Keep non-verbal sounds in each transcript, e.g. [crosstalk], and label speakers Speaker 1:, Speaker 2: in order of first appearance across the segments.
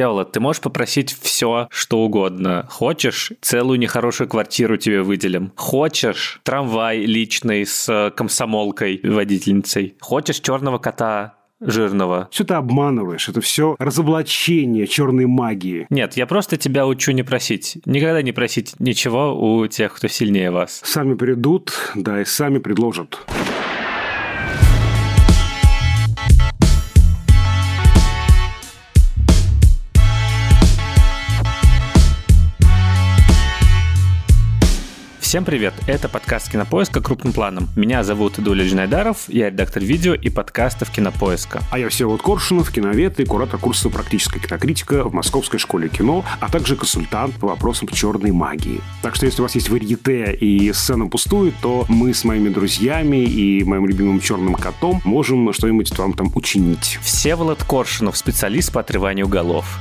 Speaker 1: Всеволод, ты можешь попросить все, что угодно. Хочешь, целую нехорошую квартиру тебе выделим. Хочешь, трамвай личный с комсомолкой, водительницей. Хочешь, черного кота жирного.
Speaker 2: Все ты обманываешь. Это все разоблачение черной магии.
Speaker 1: Нет, я просто тебя учу не просить. Никогда не просить ничего у тех, кто сильнее вас.
Speaker 2: Сами придут, да, и сами предложат.
Speaker 1: Всем привет! Это подкаст Кинопоиска крупным планом. Меня зовут Дуля Джинайдаров, я редактор видео и подкастов Кинопоиска.
Speaker 2: А я Всеволод Коршунов, киновед и куратор курса «Практическая кинокритика» в Московской школе кино, а также консультант по вопросам черной магии. Так что если у вас есть варьете и сцена пустует, то мы с моими друзьями и моим любимым черным котом можем что-нибудь вам там учинить.
Speaker 1: Всеволод Коршунов, специалист по отрыванию голов.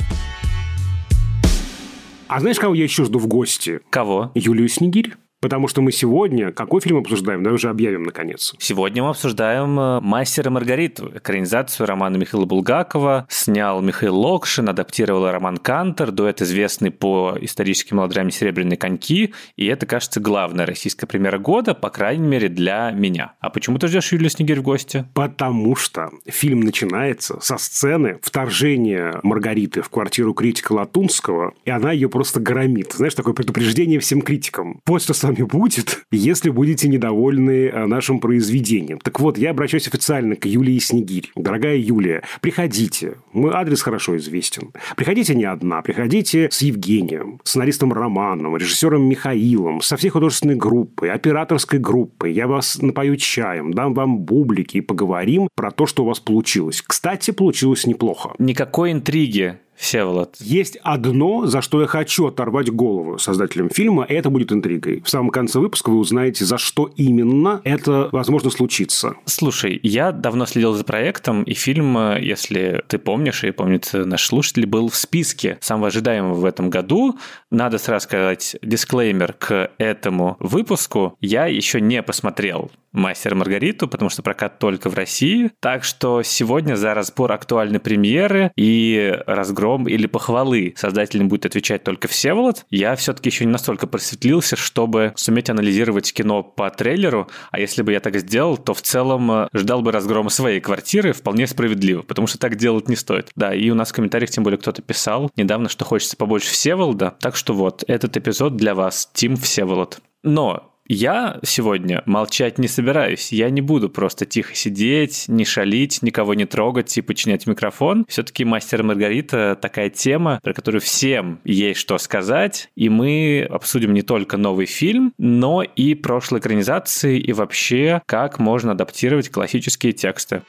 Speaker 2: А знаешь, кого я еще жду в гости?
Speaker 1: Кого?
Speaker 2: Юлию Снегирь. Потому что мы сегодня... Какой фильм обсуждаем? Давай уже объявим, наконец.
Speaker 1: Сегодня мы обсуждаем э, «Мастера Маргариту», экранизацию романа Михаила Булгакова. Снял Михаил Локшин, адаптировал Роман Кантер, дуэт известный по историческим мелодраме «Серебряные коньки». И это, кажется, главная российская премьера года, по крайней мере, для меня. А почему ты ждешь Юлию Снегирь в гости?
Speaker 2: Потому что фильм начинается со сцены вторжения Маргариты в квартиру критика Латунского, и она ее просто громит. Знаешь, такое предупреждение всем критикам. После вами будет, если будете недовольны э, нашим произведением. Так вот, я обращаюсь официально к Юлии Снегирь. Дорогая Юлия, приходите. Мой адрес хорошо известен. Приходите не одна, приходите с Евгением, сценаристом Романом, режиссером Михаилом, со всей художественной группой, операторской группой. Я вас напою чаем, дам вам бублики и поговорим про то, что у вас получилось. Кстати, получилось неплохо.
Speaker 1: Никакой интриги Всеволод.
Speaker 2: Есть одно, за что я хочу оторвать голову создателям фильма, и это будет интригой. В самом конце выпуска вы узнаете, за что именно это возможно случиться.
Speaker 1: Слушай, я давно следил за проектом, и фильм, если ты помнишь, и помнит наш слушатель, был в списке самого ожидаемого в этом году. Надо сразу сказать дисклеймер к этому выпуску. Я еще не посмотрел «Мастер Маргариту», потому что прокат только в России. Так что сегодня за разбор актуальной премьеры и разгром или похвалы создателям будет отвечать только Всеволод. Я все-таки еще не настолько просветлился, чтобы суметь анализировать кино по трейлеру, а если бы я так сделал, то в целом э, ждал бы разгрома своей квартиры вполне справедливо, потому что так делать не стоит. Да, и у нас в комментариях тем более кто-то писал недавно, что хочется побольше Всеволода, так что вот, этот эпизод для вас, Тим Всеволод. Но я сегодня молчать не собираюсь. Я не буду просто тихо сидеть, не шалить, никого не трогать и подчинять микрофон. Все-таки «Мастер Маргарита» такая тема, про которую всем есть что сказать. И мы обсудим не только новый фильм, но и прошлые экранизации и вообще, как можно адаптировать классические тексты.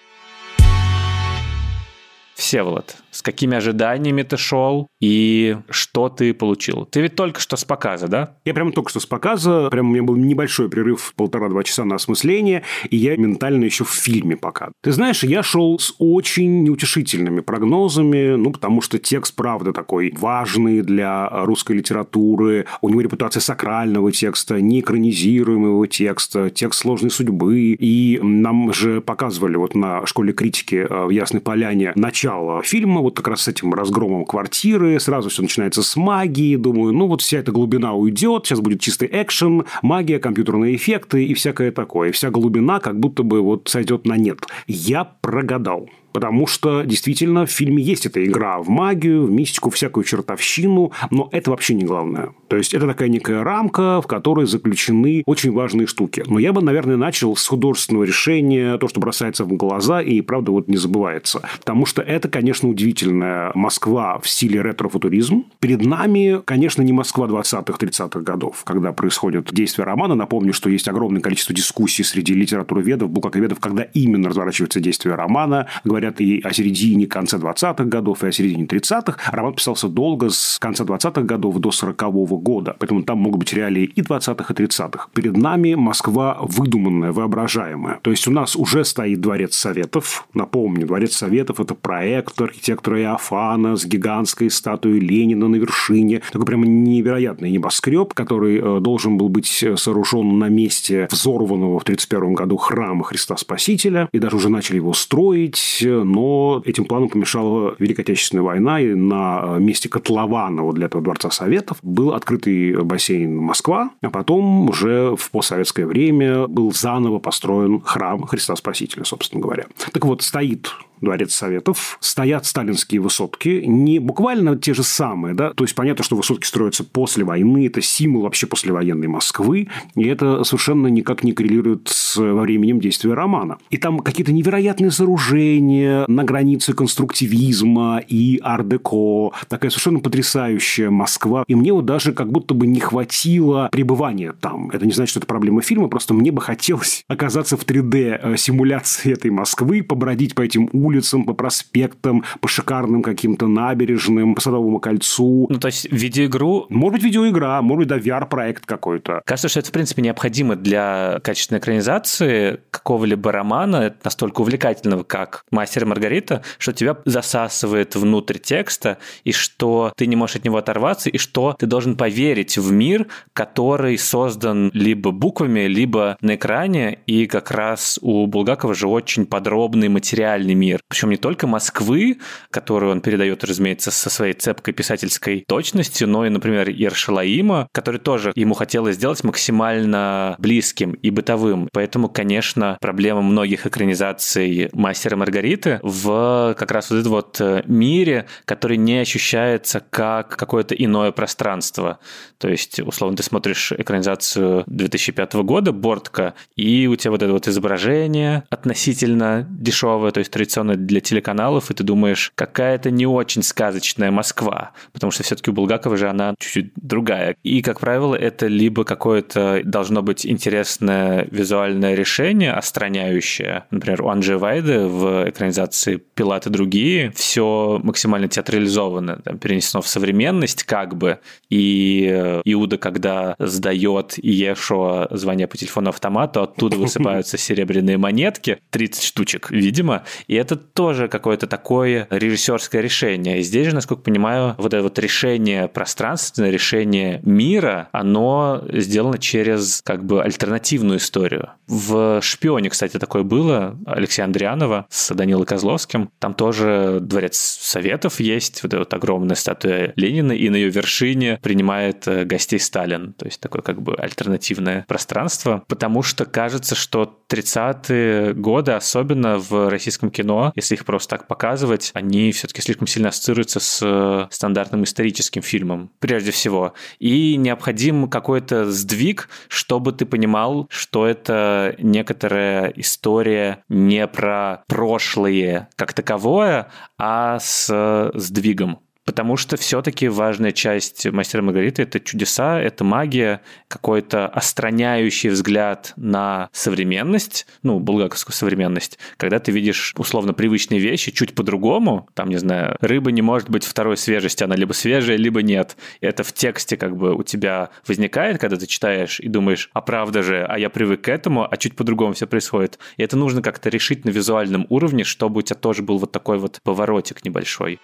Speaker 1: Всеволод, с какими ожиданиями ты шел и что ты получил? Ты ведь только что с показа, да?
Speaker 2: Я прямо только что с показа, прям у меня был небольшой прерыв полтора-два часа на осмысление, и я ментально еще в фильме пока. Ты знаешь, я шел с очень неутешительными прогнозами, ну, потому что текст, правда, такой важный для русской литературы, у него репутация сакрального текста, неэкранизируемого текста, текст сложной судьбы, и нам же показывали вот на школе критики э, в Ясной Поляне начало начала вот как раз с этим разгромом квартиры, сразу все начинается с магии, думаю, ну вот вся эта глубина уйдет, сейчас будет чистый экшен, магия, компьютерные эффекты и всякое такое. Вся глубина как будто бы вот сойдет на нет. Я прогадал. Потому что действительно в фильме есть эта игра в магию, в мистику, всякую чертовщину, но это вообще не главное. То есть это такая некая рамка, в которой заключены очень важные штуки. Но я бы, наверное, начал с художественного решения, то, что бросается в глаза и, правда, вот не забывается. Потому что это, конечно, удивительная Москва в стиле ретро-футуризм. Перед нами, конечно, не Москва 20-х, 30-х годов, когда происходит действие романа. Напомню, что есть огромное количество дискуссий среди литературоведов, букаковедов, когда именно разворачивается действие романа. Говорят и о середине, конце 20-х годов, и о середине 30-х. Роман писался долго, с конца 20-х годов до 40-го года. Поэтому там могут быть реалии и 20-х, и 30-х. Перед нами Москва выдуманная, воображаемая. То есть, у нас уже стоит Дворец Советов. Напомню, Дворец Советов – это проект архитектора Иофана с гигантской статуей Ленина на вершине. Такой прямо невероятный небоскреб, который э, должен был быть сооружен на месте взорванного в 1931 году храма Христа Спасителя. И даже уже начали его строить но этим планом помешала Великая Отечественная война, и на месте котлована вот для этого Дворца Советов был открытый бассейн Москва, а потом уже в постсоветское время был заново построен храм Христа Спасителя, собственно говоря. Так вот, стоит Дворец Советов, стоят сталинские высотки, не буквально те же самые, да, то есть понятно, что высотки строятся после войны, это символ вообще послевоенной Москвы, и это совершенно никак не коррелирует с временем действия романа. И там какие-то невероятные сооружения на границе конструктивизма и ар-деко, такая совершенно потрясающая Москва, и мне вот даже как будто бы не хватило пребывания там. Это не значит, что это проблема фильма, просто мне бы хотелось оказаться в 3D симуляции этой Москвы, побродить по этим улицам, улицам, по проспектам, по шикарным каким-то набережным, по Садовому кольцу.
Speaker 1: Ну, то есть, видеоигру...
Speaker 2: Может быть, видеоигра, может быть, да, VR-проект какой-то.
Speaker 1: Кажется, что это, в принципе, необходимо для качественной экранизации какого-либо романа, настолько увлекательного, как «Мастер и Маргарита», что тебя засасывает внутрь текста, и что ты не можешь от него оторваться, и что ты должен поверить в мир, который создан либо буквами, либо на экране, и как раз у Булгакова же очень подробный материальный мир, причем не только Москвы, которую он передает, разумеется, со своей цепкой писательской точностью, но и, например, Ершалаима, который тоже ему хотелось сделать максимально близким и бытовым. Поэтому, конечно, проблема многих экранизаций «Мастера Маргариты» в как раз вот этом вот э, мире, который не ощущается как какое-то иное пространство. То есть, условно, ты смотришь экранизацию 2005 года «Бортка», и у тебя вот это вот изображение относительно дешевое, то есть традиционное сделано для телеканалов, и ты думаешь, какая-то не очень сказочная Москва, потому что все-таки у Булгакова же она чуть-чуть другая. И, как правило, это либо какое-то должно быть интересное визуальное решение, остраняющее. Например, у Анджи Вайды в экранизации «Пилат и другие» все максимально театрализовано, там, перенесено в современность как бы, и э, Иуда, когда сдает Иешуа звоня по телефону автомату, оттуда [laughs] высыпаются серебряные монетки, 30 штучек, видимо, и это тоже какое-то такое режиссерское решение. И здесь же, насколько понимаю, вот это вот решение пространственное, решение мира, оно сделано через как бы альтернативную историю. В «Шпионе», кстати, такое было, Алексея Андрианова с Данилой Козловским. Там тоже дворец Советов есть, вот эта вот огромная статуя Ленина, и на ее вершине принимает э, гостей Сталин. То есть такое как бы альтернативное пространство. Потому что кажется, что 30-е годы, особенно в российском кино, если их просто так показывать, они все-таки слишком сильно ассоциируются с э, стандартным историческим фильмом, прежде всего. И необходим какой-то сдвиг, чтобы ты понимал, что это некоторая история не про прошлое как таковое, а с сдвигом. Потому что все-таки важная часть «Мастера Маргариты» — это чудеса, это магия, какой-то остраняющий взгляд на современность, ну, булгаковскую современность, когда ты видишь условно привычные вещи чуть по-другому, там, не знаю, рыба не может быть второй свежести, она либо свежая, либо нет. И это в тексте как бы у тебя возникает, когда ты читаешь и думаешь, а правда же, а я привык к этому, а чуть по-другому все происходит. И это нужно как-то решить на визуальном уровне, чтобы у тебя тоже был вот такой вот поворотик небольшой.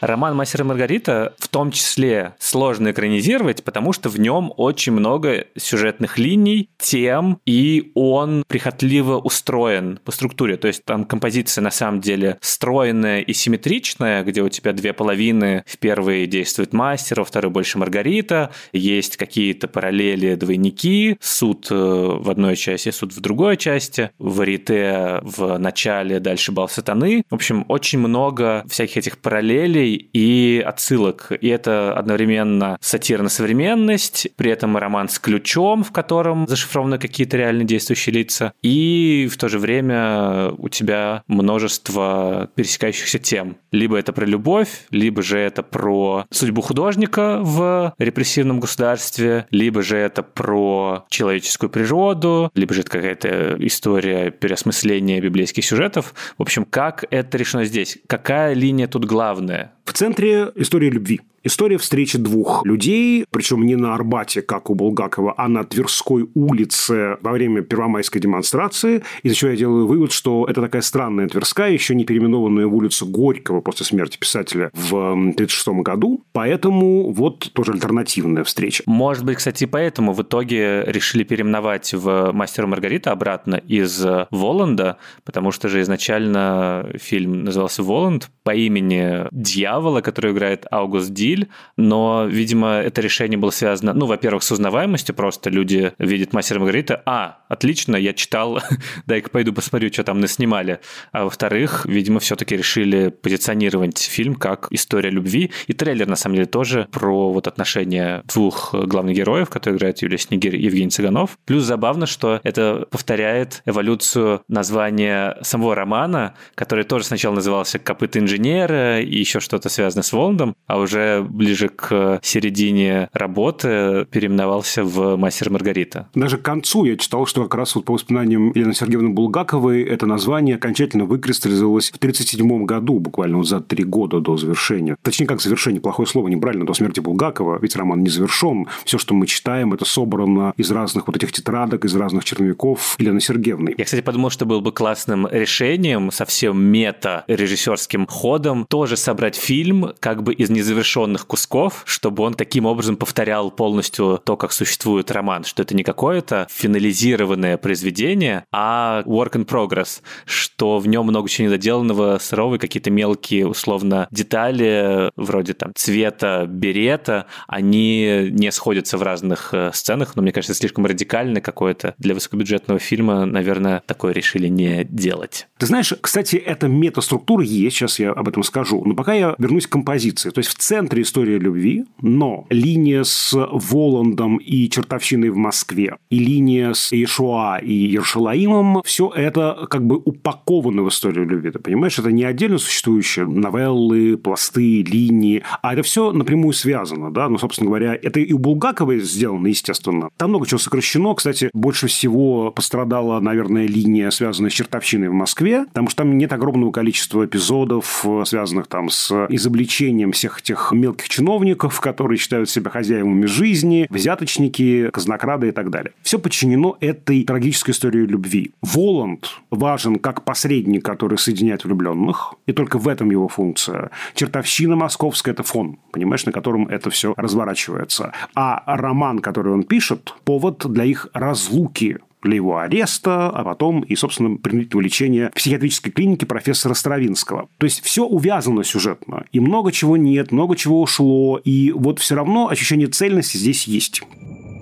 Speaker 1: Роман «Мастер и Маргарита» в том числе сложно экранизировать, потому что в нем очень много сюжетных линий, тем, и он прихотливо устроен по структуре. То есть там композиция на самом деле стройная и симметричная, где у тебя две половины. В первой действует мастер, во второй больше Маргарита. Есть какие-то параллели, двойники. Суд э, в одной части, суд в другой части. Варите в начале, дальше бал сатаны. В общем, очень много всяких этих параллелей и отсылок. И это одновременно сатира на современность, при этом роман с ключом, в котором зашифрованы какие-то реально действующие лица, и в то же время у тебя множество пересекающихся тем. Либо это про любовь, либо же это про судьбу художника в репрессивном государстве, либо же это про человеческую природу, либо же это какая-то история переосмысления библейских сюжетов. В общем, как это решено здесь? Какая линия тут главная?
Speaker 2: В центре история любви. История встречи двух людей, причем не на Арбате, как у Булгакова, а на Тверской улице во время первомайской демонстрации, из-за чего я делаю вывод, что это такая странная Тверская, еще не переименованная в улицу Горького после смерти писателя в 1936 году. Поэтому вот тоже альтернативная встреча.
Speaker 1: Может быть, кстати, поэтому в итоге решили переименовать в «Мастера Маргарита» обратно из Воланда, потому что же изначально фильм назывался «Воланд» по имени дьявола, который играет Аугуст Диль, но, видимо, это решение было связано, ну, во-первых, с узнаваемостью, просто люди видят «Мастера Маргарита», а, отлично, я читал, [laughs] дай-ка пойду посмотрю, что там наснимали. А во-вторых, видимо, все-таки решили позиционировать фильм как история любви, и трейлер, на самом деле, тоже про вот отношения двух главных героев, которые играют Юлия Снегирь и Евгений Цыганов. Плюс забавно, что это повторяет эволюцию названия самого романа, который тоже сначала назывался «Копыта инженера» и еще что-то связано с Воландом, а уже ближе к середине работы переименовался в «Мастер Маргарита».
Speaker 2: Даже к концу я читал, что как раз вот по воспоминаниям Елены Сергеевны Булгаковой это название окончательно выкристаллизовалось в 1937 году, буквально вот за три года до завершения. Точнее, как завершение, плохое слово, неправильно, до смерти Булгакова, ведь роман не завершен. Все, что мы читаем, это собрано из разных вот этих тетрадок, из разных черновиков Елены Сергеевны.
Speaker 1: Я, кстати, подумал, что было бы классным решением, совсем мета-режиссерским ходом, тоже собрать фильм как бы из незавершенных кусков, чтобы он таким образом повторял полностью то, как существует роман, что это не какое-то финализированное произведение, а work in progress, что в нем много чего недоделанного, сырого, какие-то мелкие, условно, детали, вроде там цвета берета, они не сходятся в разных э, сценах, но мне кажется, слишком радикально какое-то для высокобюджетного фильма, наверное, такое решили не делать.
Speaker 2: Ты знаешь, кстати, эта метаструктура есть, сейчас я об этом скажу, но пока я вернусь к композиции. То есть в центре истории любви, но линия с Воландом и чертовщиной в Москве, и линия с Ишуа и Ершалаимом, все это как бы упаковано в историю любви. Ты понимаешь, это не отдельно существующие новеллы, пласты, линии, а это все напрямую связано, да, ну, собственно говоря, это и у Булгаковой сделано, естественно. Там много чего сокращено, кстати, больше всего пострадала, наверное, линия, связанная с чертовщиной в Москве, потому что там нет огромного количества эпизодов, связанных там с изобличением всех этих мелких чиновников, которые считают себя хозяевами жизни, взяточники, казнокрады и так далее. Все подчинено этой трагической истории любви. Воланд важен как посредник, который соединяет влюбленных, и только в этом его функция. Чертовщина московская – это фон, понимаешь, на котором это все разворачивается. А роман, который он пишет, повод для их разлуки для его ареста, а потом и, собственно, принудительного лечения в психиатрической клинике профессора Стравинского. То есть все увязано сюжетно, и много чего нет, много чего ушло, и вот все равно ощущение цельности здесь есть.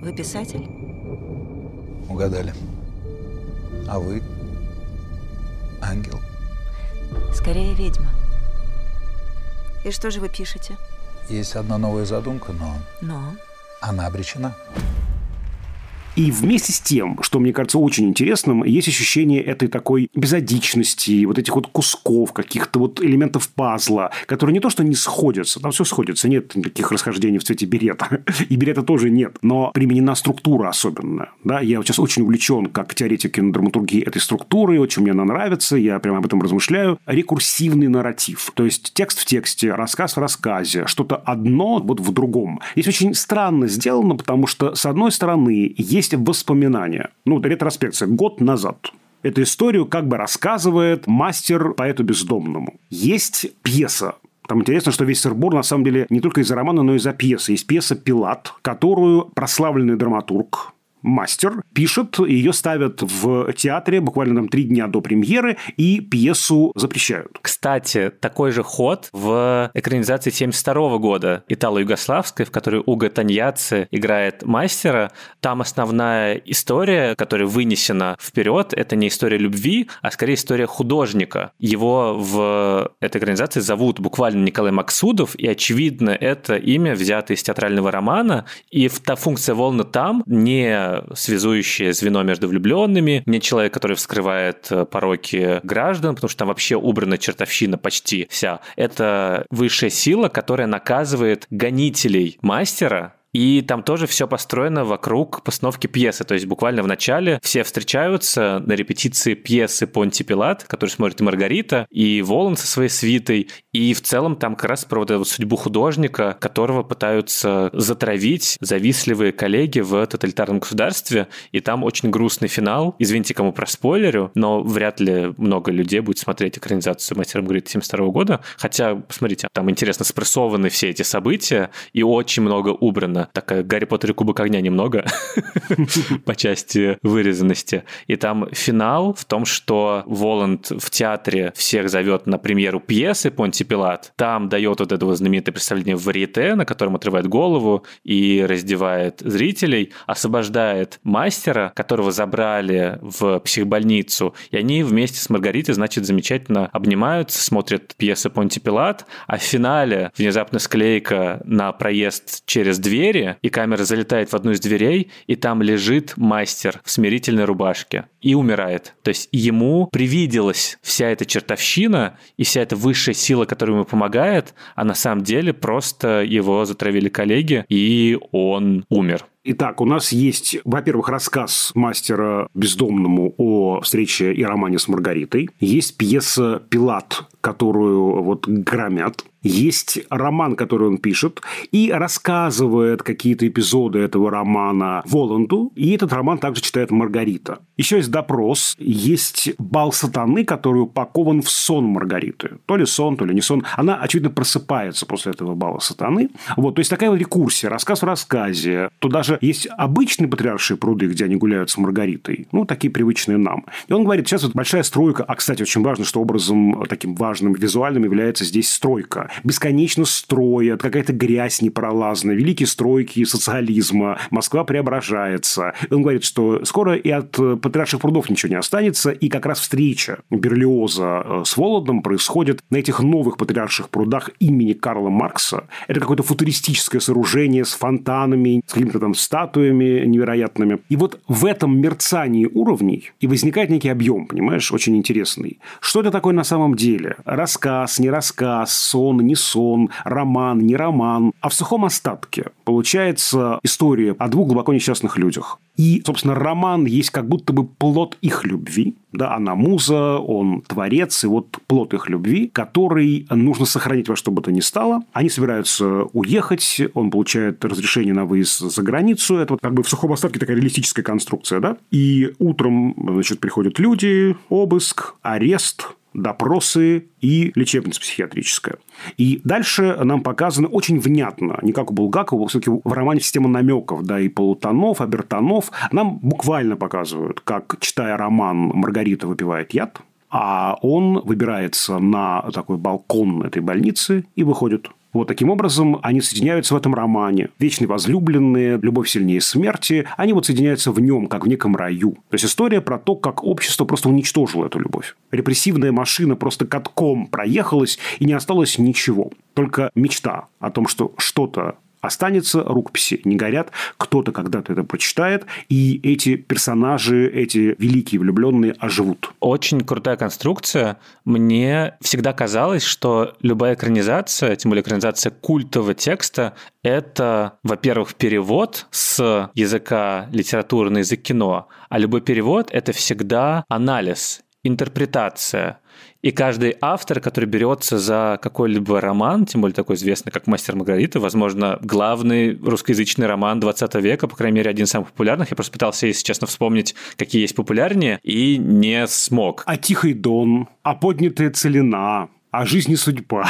Speaker 3: Вы писатель?
Speaker 4: Угадали. А вы? Ангел.
Speaker 3: Скорее ведьма. И что же вы пишете?
Speaker 4: Есть одна новая задумка, но...
Speaker 3: Но?
Speaker 4: Она обречена.
Speaker 2: И вместе с тем, что мне кажется очень интересным, есть ощущение этой такой безодичности, вот этих вот кусков, каких-то вот элементов пазла, которые не то что не сходятся, там все сходится, нет никаких расхождений в цвете берета. [laughs] И берета тоже нет. Но применена структура особенно. Да? Я сейчас очень увлечен, как теоретик кинодраматургии этой структуры, очень мне она нравится, я прямо об этом размышляю. Рекурсивный нарратив. То есть текст в тексте, рассказ в рассказе, что-то одно вот в другом. Здесь очень странно сделано, потому что, с одной стороны, есть есть воспоминания. Ну, ретроспекция. Год назад. Эту историю как бы рассказывает мастер поэту бездомному. Есть пьеса там интересно, что весь сырбор, на самом деле, не только из-за романа, но и из-за пьесы. Есть пьеса «Пилат», которую прославленный драматург мастер пишет, ее ставят в театре буквально там три дня до премьеры, и пьесу запрещают.
Speaker 1: Кстати, такой же ход в экранизации 72 года итало-югославской, в которой Уго Таньяци играет мастера. Там основная история, которая вынесена вперед, это не история любви, а скорее история художника. Его в этой экранизации зовут буквально Николай Максудов, и очевидно, это имя взято из театрального романа, и та функция волны там не связующее звено между влюбленными, не человек, который вскрывает э, пороки граждан, потому что там вообще убрана чертовщина почти вся. Это высшая сила, которая наказывает гонителей мастера, И там тоже все построено вокруг постановки пьесы. То есть буквально в начале все встречаются на репетиции пьесы Понти Пилат, который смотрит и Маргарита, и Волан со своей свитой. И в целом там как раз про вот эту судьбу художника, которого пытаются затравить завистливые коллеги в тоталитарном государстве. И там очень грустный финал. Извините, кому про спойлерю, но вряд ли много людей будет смотреть экранизацию «Мастера Маргариты» 72 года. Хотя, посмотрите, там интересно спрессованы все эти события, и очень много убрано. Такая Гарри Поттер и Кубок огня немного [laughs] по части вырезанности. И там финал в том, что Воланд в театре всех зовет на премьеру пьесы Понти Пилат. Там дает вот это вот знаменитое представление в варьете, на котором отрывает голову и раздевает зрителей, освобождает мастера, которого забрали в психбольницу, и они вместе с Маргаритой, значит, замечательно обнимаются, смотрят пьесы Понти Пилат, а в финале внезапно склейка на проезд через двери, и камера залетает в одну из дверей, и там лежит мастер в смирительной рубашке и умирает. То есть ему привиделась вся эта чертовщина и вся эта высшая сила, которая ему помогает, а на самом деле просто его затравили коллеги, и он умер.
Speaker 2: Итак, у нас есть, во-первых, рассказ мастера бездомному о встрече и романе с Маргаритой. Есть пьеса «Пилат», которую вот громят. Есть роман, который он пишет, и рассказывает какие-то эпизоды этого романа Воланду, и этот роман также читает Маргарита. Еще есть допрос, есть бал сатаны, который упакован в сон Маргариты. То ли сон, то ли не сон. Она, очевидно, просыпается после этого бала сатаны. Вот, то есть такая вот рекурсия, рассказ в рассказе. Туда же есть обычные патриаршие пруды, где они гуляют с Маргаритой. Ну, такие привычные нам. И он говорит, сейчас вот большая стройка, а, кстати, очень важно, что образом таким важным визуальным является здесь стройка. Бесконечно строят, какая-то грязь непролазная, великие стройки социализма, Москва преображается. Он говорит, что скоро и от патриарших прудов ничего не останется, и как раз встреча Берлиоза э, с Володом происходит на этих новых патриарших прудах имени Карла Маркса. Это какое-то футуристическое сооружение с фонтанами, с какими-то там статуями невероятными. И вот в этом мерцании уровней и возникает некий объем, понимаешь, очень интересный. Что это такое на самом деле? Рассказ, не рассказ, сон, не сон, роман, не роман. А в сухом остатке получается история о двух глубоко несчастных людях. И, собственно, роман есть как будто бы плод их любви. Да, она муза, он творец, и вот плод их любви, который нужно сохранить во что бы то ни стало. Они собираются уехать, он получает разрешение на выезд за границу. Это вот как бы в сухом остатке такая реалистическая конструкция, да? И утром, значит, приходят люди, обыск, арест, допросы и лечебница психиатрическая. И дальше нам показано очень внятно, не как у Булгакова, все-таки в романе система намеков, да, и полутонов, обертонов. Нам буквально показывают, как, читая роман, Маргарита выпивает яд, а он выбирается на такой балкон этой больницы и выходит вот таким образом они соединяются в этом романе. Вечные возлюбленные, любовь сильнее смерти. Они вот соединяются в нем, как в неком раю. То есть история про то, как общество просто уничтожило эту любовь. Репрессивная машина просто катком проехалась, и не осталось ничего. Только мечта о том, что что-то останется, рукописи не горят, кто-то когда-то это прочитает, и эти персонажи, эти великие влюбленные оживут.
Speaker 1: Очень крутая конструкция. Мне всегда казалось, что любая экранизация, тем более экранизация культового текста, это, во-первых, перевод с языка литературы на язык кино, а любой перевод — это всегда анализ, интерпретация — и каждый автор, который берется за какой-либо роман, тем более такой известный, как «Мастер Маргарита», возможно, главный русскоязычный роман 20 века, по крайней мере, один из самых популярных. Я просто пытался, если честно, вспомнить, какие есть популярнее, и не смог.
Speaker 2: А «Тихий дон», а «Поднятая целина», а «Жизнь и судьба»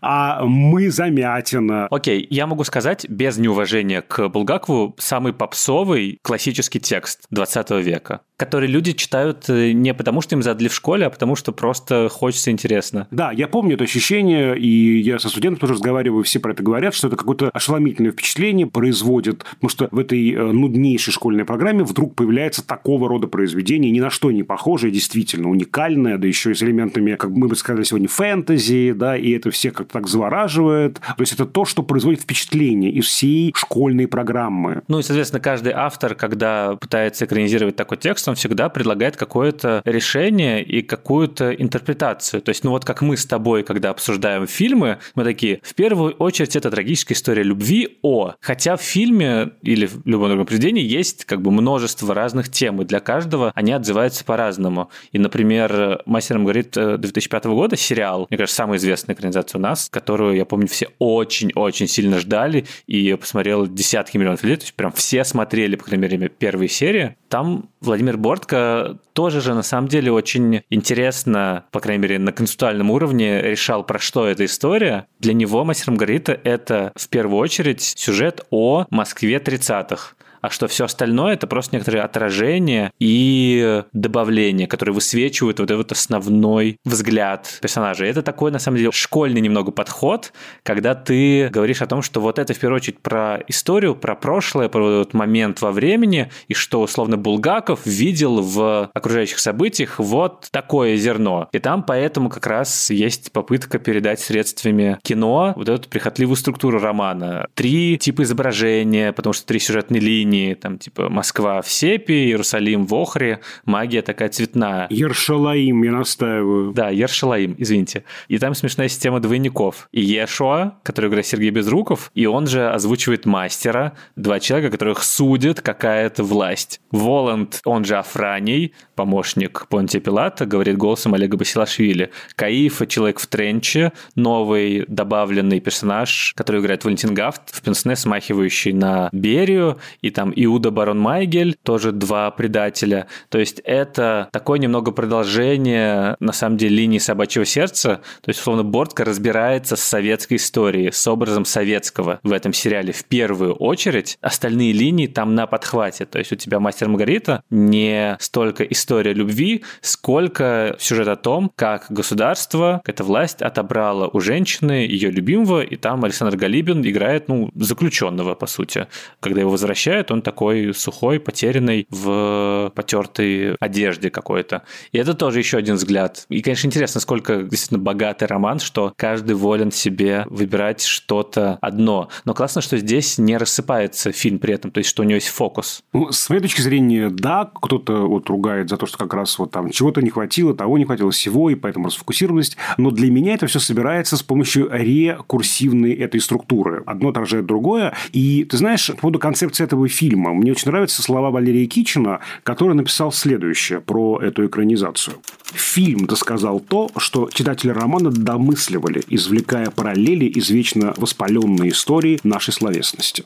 Speaker 2: а мы замятина.
Speaker 1: Окей, я могу сказать, без неуважения к Булгакову, самый попсовый классический текст 20 века который люди читают э, не потому, что им задали в школе, а потому, что просто хочется интересно.
Speaker 2: Да, я помню это ощущение, и я со студентами тоже разговариваю, все про это говорят, что это какое-то ошеломительное впечатление производит, потому что в этой э, нуднейшей школьной программе вдруг появляется такого рода произведение, ни на что не похожее, действительно уникальное, да еще и с элементами, как мы бы сказали сегодня, фэнтези, да, и это все всех как-то так завораживает. То есть это то, что производит впечатление из всей школьной программы.
Speaker 1: Ну и, соответственно, каждый автор, когда пытается экранизировать такой текст, он всегда предлагает какое-то решение и какую-то интерпретацию. То есть, ну вот как мы с тобой, когда обсуждаем фильмы, мы такие, в первую очередь это трагическая история любви, о. Хотя в фильме или в любом другом произведении есть как бы множество разных тем, и для каждого они отзываются по-разному. И, например, «Мастером говорит» 2005 года сериал, мне кажется, самая известная экранизация у нас, которую, я помню, все очень-очень сильно ждали, и я посмотрел десятки миллионов людей, то есть прям все смотрели, по крайней мере, первые серии. Там Владимир Бортко тоже же на самом деле очень интересно, по крайней мере, на концептуальном уровне решал, про что эта история. Для него «Мастер Маргарита» — это в первую очередь сюжет о Москве 30-х а что все остальное это просто некоторые отражения и добавления, которые высвечивают вот этот основной взгляд персонажа. Это такой, на самом деле, школьный немного подход, когда ты говоришь о том, что вот это в первую очередь про историю, про прошлое, про вот момент во времени, и что, условно, Булгаков видел в окружающих событиях вот такое зерно. И там поэтому как раз есть попытка передать средствами кино вот эту прихотливую структуру романа. Три типа изображения, потому что три сюжетные линии, линии, там, типа, Москва в сепе, Иерусалим в охре, магия такая цветная.
Speaker 2: Ершалаим, я настаиваю.
Speaker 1: Да, Ершалаим, извините. И там смешная система двойников. И Ешуа, который играет Сергей Безруков, и он же озвучивает мастера, два человека, которых судит какая-то власть. Воланд, он же Афраний, помощник Понтия Пилата, говорит голосом Олега Басилашвили. Каифа, человек в тренче, новый добавленный персонаж, который играет Валентин Гафт, в пенсне смахивающий на Берию, и там Иуда Барон Майгель, тоже два предателя. То есть это такое немного продолжение, на самом деле, линии собачьего сердца. То есть, условно, Бортко разбирается с советской историей, с образом советского в этом сериале в первую очередь. Остальные линии там на подхвате. То есть у тебя «Мастер Маргарита» не столько история любви, сколько сюжет о том, как государство, эта власть отобрала у женщины ее любимого, и там Александр Галибин играет, ну, заключенного, по сути. Когда его возвращают, он такой сухой, потерянный в потертой одежде какой-то. И это тоже еще один взгляд. И, конечно, интересно, сколько действительно богатый роман, что каждый волен себе выбирать что-то одно. Но классно, что здесь не рассыпается фильм при этом, то есть, что у него есть фокус.
Speaker 2: Ну, с моей точки зрения, да, кто-то вот ругает за то, что как раз вот там чего-то не хватило, того не хватило, всего, и поэтому расфокусированность. Но для меня это все собирается с помощью рекурсивной этой структуры. Одно отражает другое. И ты знаешь, по поводу концепции этого фильма. Мне очень нравятся слова Валерия Кичина, который написал следующее про эту экранизацию. Фильм досказал то, что читатели романа домысливали, извлекая параллели из вечно воспаленной истории нашей словесности.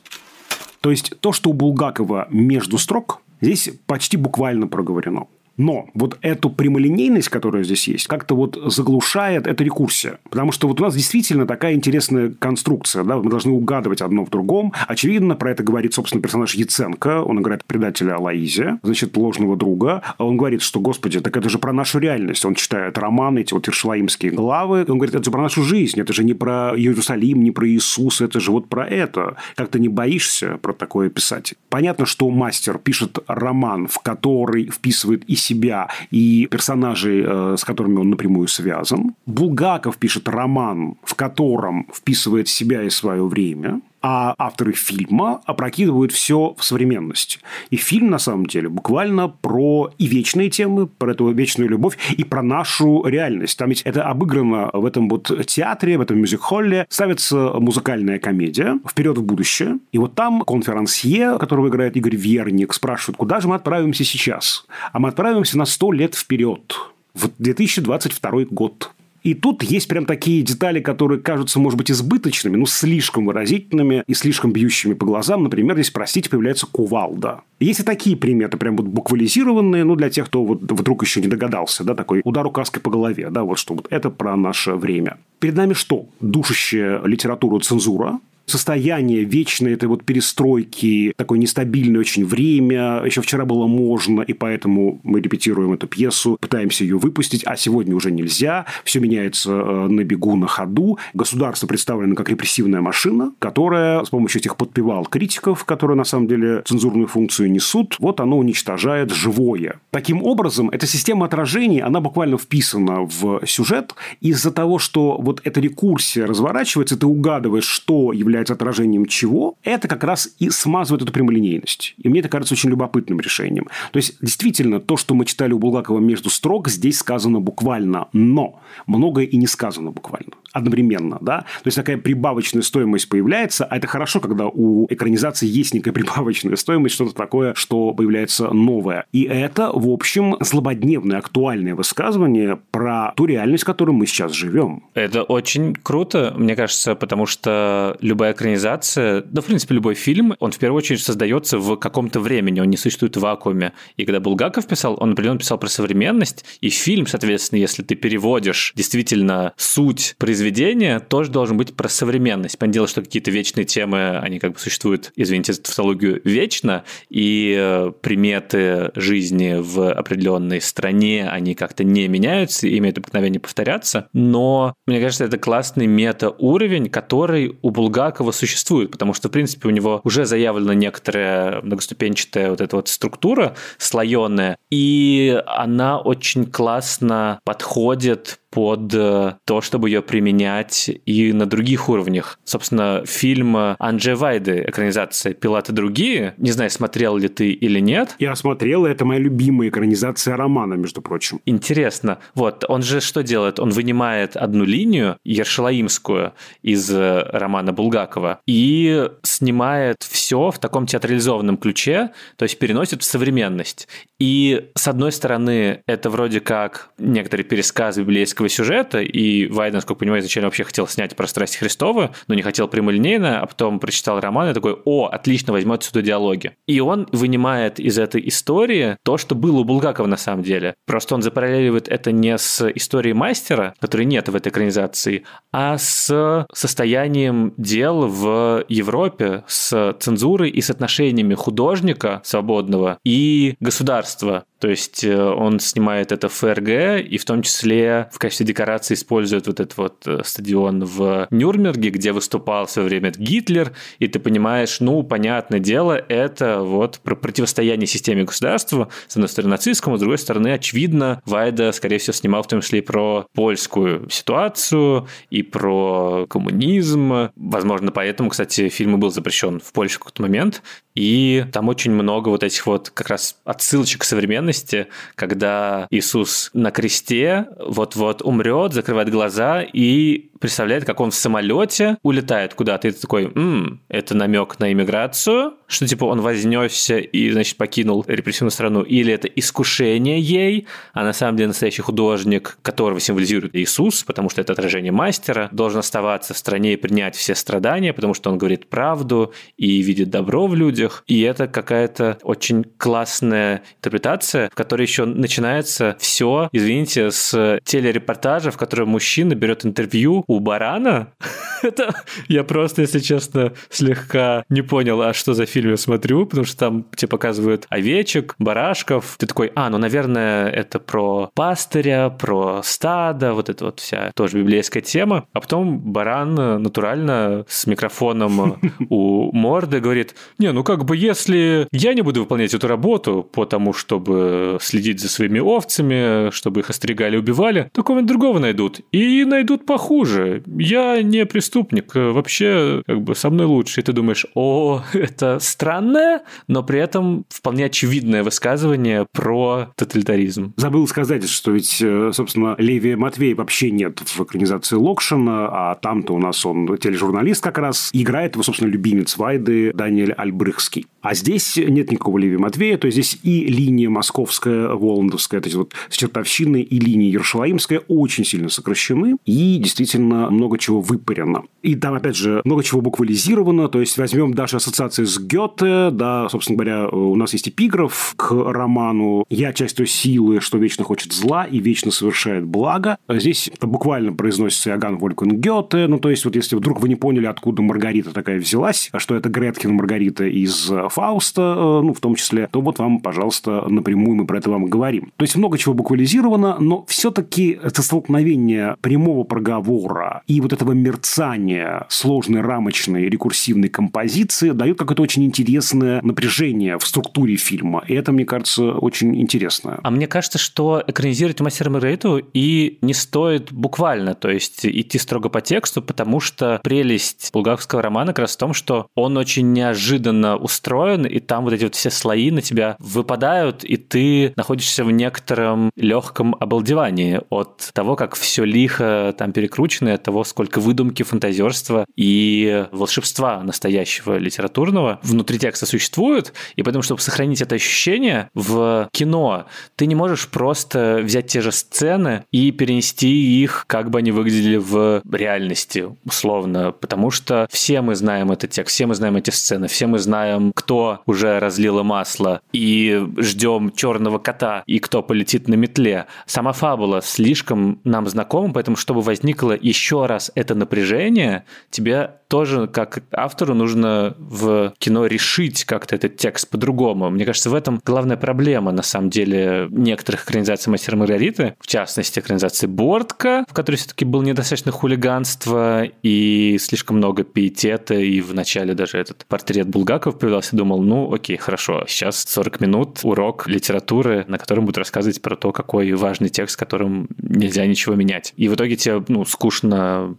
Speaker 2: То есть, то, что у Булгакова между строк, здесь почти буквально проговорено. Но вот эту прямолинейность, которая здесь есть, как-то вот заглушает эта рекурсия. Потому что вот у нас действительно такая интересная конструкция. Да? Мы должны угадывать одно в другом. Очевидно, про это говорит, собственно, персонаж Яценко. Он играет предателя Алаизия, значит, ложного друга. Он говорит, что, господи, так это же про нашу реальность. Он читает романы, эти вот иршалаимские главы. Он говорит, это же про нашу жизнь. Это же не про Иерусалим, не про Иисуса. Это же вот про это. Как ты не боишься про такое писать? Понятно, что мастер пишет роман, в который вписывает и себя и персонажей, э, с которыми он напрямую связан. Булгаков пишет роман, в котором вписывает себя и свое время а авторы фильма опрокидывают все в современность. И фильм, на самом деле, буквально про и вечные темы, про эту вечную любовь, и про нашу реальность. Там ведь это обыграно в этом вот театре, в этом мюзик-холле. Ставится музыкальная комедия «Вперед в будущее». И вот там конферансье, которого играет Игорь Верник, спрашивает, куда же мы отправимся сейчас? А мы отправимся на сто лет вперед, в 2022 год. И тут есть прям такие детали, которые кажутся, может быть, избыточными, но слишком выразительными и слишком бьющими по глазам. Например, здесь, простите, появляется кувалда. Есть и такие приметы, прям вот буквализированные, ну, для тех, кто вот вдруг еще не догадался, да, такой удар указкой по голове, да, вот что вот это про наше время. Перед нами что? Душащая литературу цензура, состояние вечной этой вот перестройки, такое нестабильное очень время. Еще вчера было можно, и поэтому мы репетируем эту пьесу, пытаемся ее выпустить, а сегодня уже нельзя. Все меняется э, на бегу, на ходу. Государство представлено как репрессивная машина, которая с помощью этих подпевал критиков, которые на самом деле цензурную функцию несут, вот оно уничтожает живое. Таким образом, эта система отражений, она буквально вписана в сюжет из-за того, что вот эта рекурсия разворачивается, ты угадываешь, что является отражением чего, это как раз и смазывает эту прямолинейность. И мне это кажется очень любопытным решением. То есть, действительно, то, что мы читали у Булгакова между строк, здесь сказано буквально. Но многое и не сказано буквально одновременно, да, то есть такая прибавочная стоимость появляется, а это хорошо, когда у экранизации есть некая прибавочная стоимость, что-то такое, что появляется новое. И это, в общем, злободневное, актуальное высказывание про ту реальность, в которой мы сейчас живем.
Speaker 1: Это очень круто, мне кажется, потому что любая экранизация, да, в принципе, любой фильм, он в первую очередь создается в каком-то времени, он не существует в вакууме. И когда Булгаков писал, он определенно писал про современность, и фильм, соответственно, если ты переводишь действительно суть произведения тоже должен быть про современность. Понятное дело, что какие-то вечные темы, они как бы существуют, извините за тавтологию, вечно, и э, приметы жизни в определенной стране, они как-то не меняются, и имеют обыкновение повторяться. Но, мне кажется, это классный мета-уровень, который у Булгакова существует, потому что, в принципе, у него уже заявлена некоторая многоступенчатая вот эта вот структура слоеная, и она очень классно подходит под э, то, чтобы ее применять и на других уровнях. Собственно, фильм Анджи Вайды, экранизация «Пилаты другие», не знаю, смотрел ли ты или нет.
Speaker 2: Я смотрел, это моя любимая экранизация романа, между прочим.
Speaker 1: Интересно. Вот, он же что делает? Он вынимает одну линию, Ершалаимскую, из э, романа Булгакова, и снимает все в таком театрализованном ключе, то есть переносит в современность. И, с одной стороны, это вроде как некоторый пересказ библейского сюжета, и Вайден, насколько понимаю, изначально вообще хотел снять про страсть Христовы, но не хотел прямолинейно, а потом прочитал роман и такой, о, отлично, возьмет сюда диалоги. И он вынимает из этой истории то, что было у Булгакова на самом деле. Просто он запараллеливает это не с историей мастера, которой нет в этой экранизации, а с состоянием дел в Европе, с цензурой и с отношениями художника свободного и государства. То есть э, он снимает это ФРГ, и в том числе в качестве декорации использует вот этот вот э, стадион в Нюрнберге, где выступал в свое время Гитлер, и ты понимаешь, ну, понятное дело, это вот про противостояние системе государства, с одной стороны нацистскому, с другой стороны, очевидно, Вайда, скорее всего, снимал в том числе и про польскую ситуацию, и про коммунизм. Возможно, поэтому, кстати, фильм и был запрещен в Польше в какой-то момент, и там очень много вот этих вот как раз отсылочек к современности, когда Иисус на кресте вот-вот умрет, закрывает глаза и представляет, как он в самолете улетает куда-то. И ты такой, м это намек на иммиграцию, что типа он вознесся и, значит, покинул репрессивную страну, или это искушение ей, а на самом деле настоящий художник, которого символизирует Иисус, потому что это отражение мастера, должен оставаться в стране и принять все страдания, потому что он говорит правду и видит добро в людях. И это какая-то очень классная интерпретация, в которой еще начинается все, извините, с телерепортажа, в котором мужчина берет интервью у барана. [laughs] это я просто, если честно, слегка не понял, а что за фильм я смотрю, потому что там тебе показывают овечек, барашков. Ты такой, а, ну, наверное, это про пастыря, про стадо, вот это вот вся тоже библейская тема. А потом баран натурально с микрофоном [laughs] у морды говорит, не, ну как бы если я не буду выполнять эту работу по тому, чтобы следить за своими овцами, чтобы их остригали, убивали, то кого-нибудь другого найдут. И найдут похуже. Я не преступник, вообще как бы со мной лучше. И ты думаешь, о, [laughs] это странное, но при этом вполне очевидное высказывание про тоталитаризм.
Speaker 2: Забыл сказать, что ведь, э, собственно, Леви Матвей вообще нет в экранизации Локшина, а там-то у нас он тележурналист как раз. Играет его, собственно, любимец Вайды Даниэль Альбрыхский. А здесь нет никакого Леви Матвея, то есть здесь и линия московская, воландовская, то есть вот с чертовщиной, и линия Ершалаимская очень сильно сокращены, и действительно действительно много чего выпарено. И там, опять же, много чего буквализировано. То есть, возьмем даже ассоциации с Гёте, да, собственно говоря, у нас есть эпиграф к роману «Я часть той силы, что вечно хочет зла и вечно совершает благо». Здесь это буквально произносится Иоганн Волькин Гёте. Ну, то есть, вот если вдруг вы не поняли, откуда Маргарита такая взялась, а что это Гретхен Маргарита из Фауста, э, ну, в том числе, то вот вам, пожалуйста, напрямую мы про это вам говорим. То есть, много чего буквализировано, но все-таки это столкновение прямого проговора и вот этого мерцания сложной рамочной рекурсивной композиции дает какое-то очень интересное напряжение в структуре фильма. И это, мне кажется, очень интересно.
Speaker 1: А мне кажется, что экранизировать мастера Маргариту и не стоит буквально, то есть идти строго по тексту, потому что прелесть булгаковского романа как раз в том, что он очень неожиданно устроен, и там вот эти вот все слои на тебя выпадают, и ты находишься в некотором легком обалдевании от того, как все лихо там перекручено, от того, сколько выдумки, фантазерства и волшебства настоящего литературного внутри текста существует, и поэтому, чтобы сохранить это ощущение в кино, ты не можешь просто взять те же сцены и перенести их, как бы они выглядели в реальности, условно, потому что все мы знаем этот текст, все мы знаем эти сцены, все мы знаем, кто уже разлило масло, и ждем черного кота, и кто полетит на метле. Сама фабула слишком нам знакома, поэтому, чтобы возникло еще раз это напряжение, тебе тоже, как автору, нужно в кино решить как-то этот текст по-другому. Мне кажется, в этом главная проблема, на самом деле, некоторых экранизаций «Мастера Маргариты», в частности, экранизации «Бортка», в которой все-таки было недостаточно хулиганства и слишком много пиетета, и в начале даже этот портрет Булгаков появился, думал, ну, окей, хорошо, сейчас 40 минут урок литературы, на котором будут рассказывать про то, какой важный текст, которым нельзя ничего менять. И в итоге тебе, ну, скучно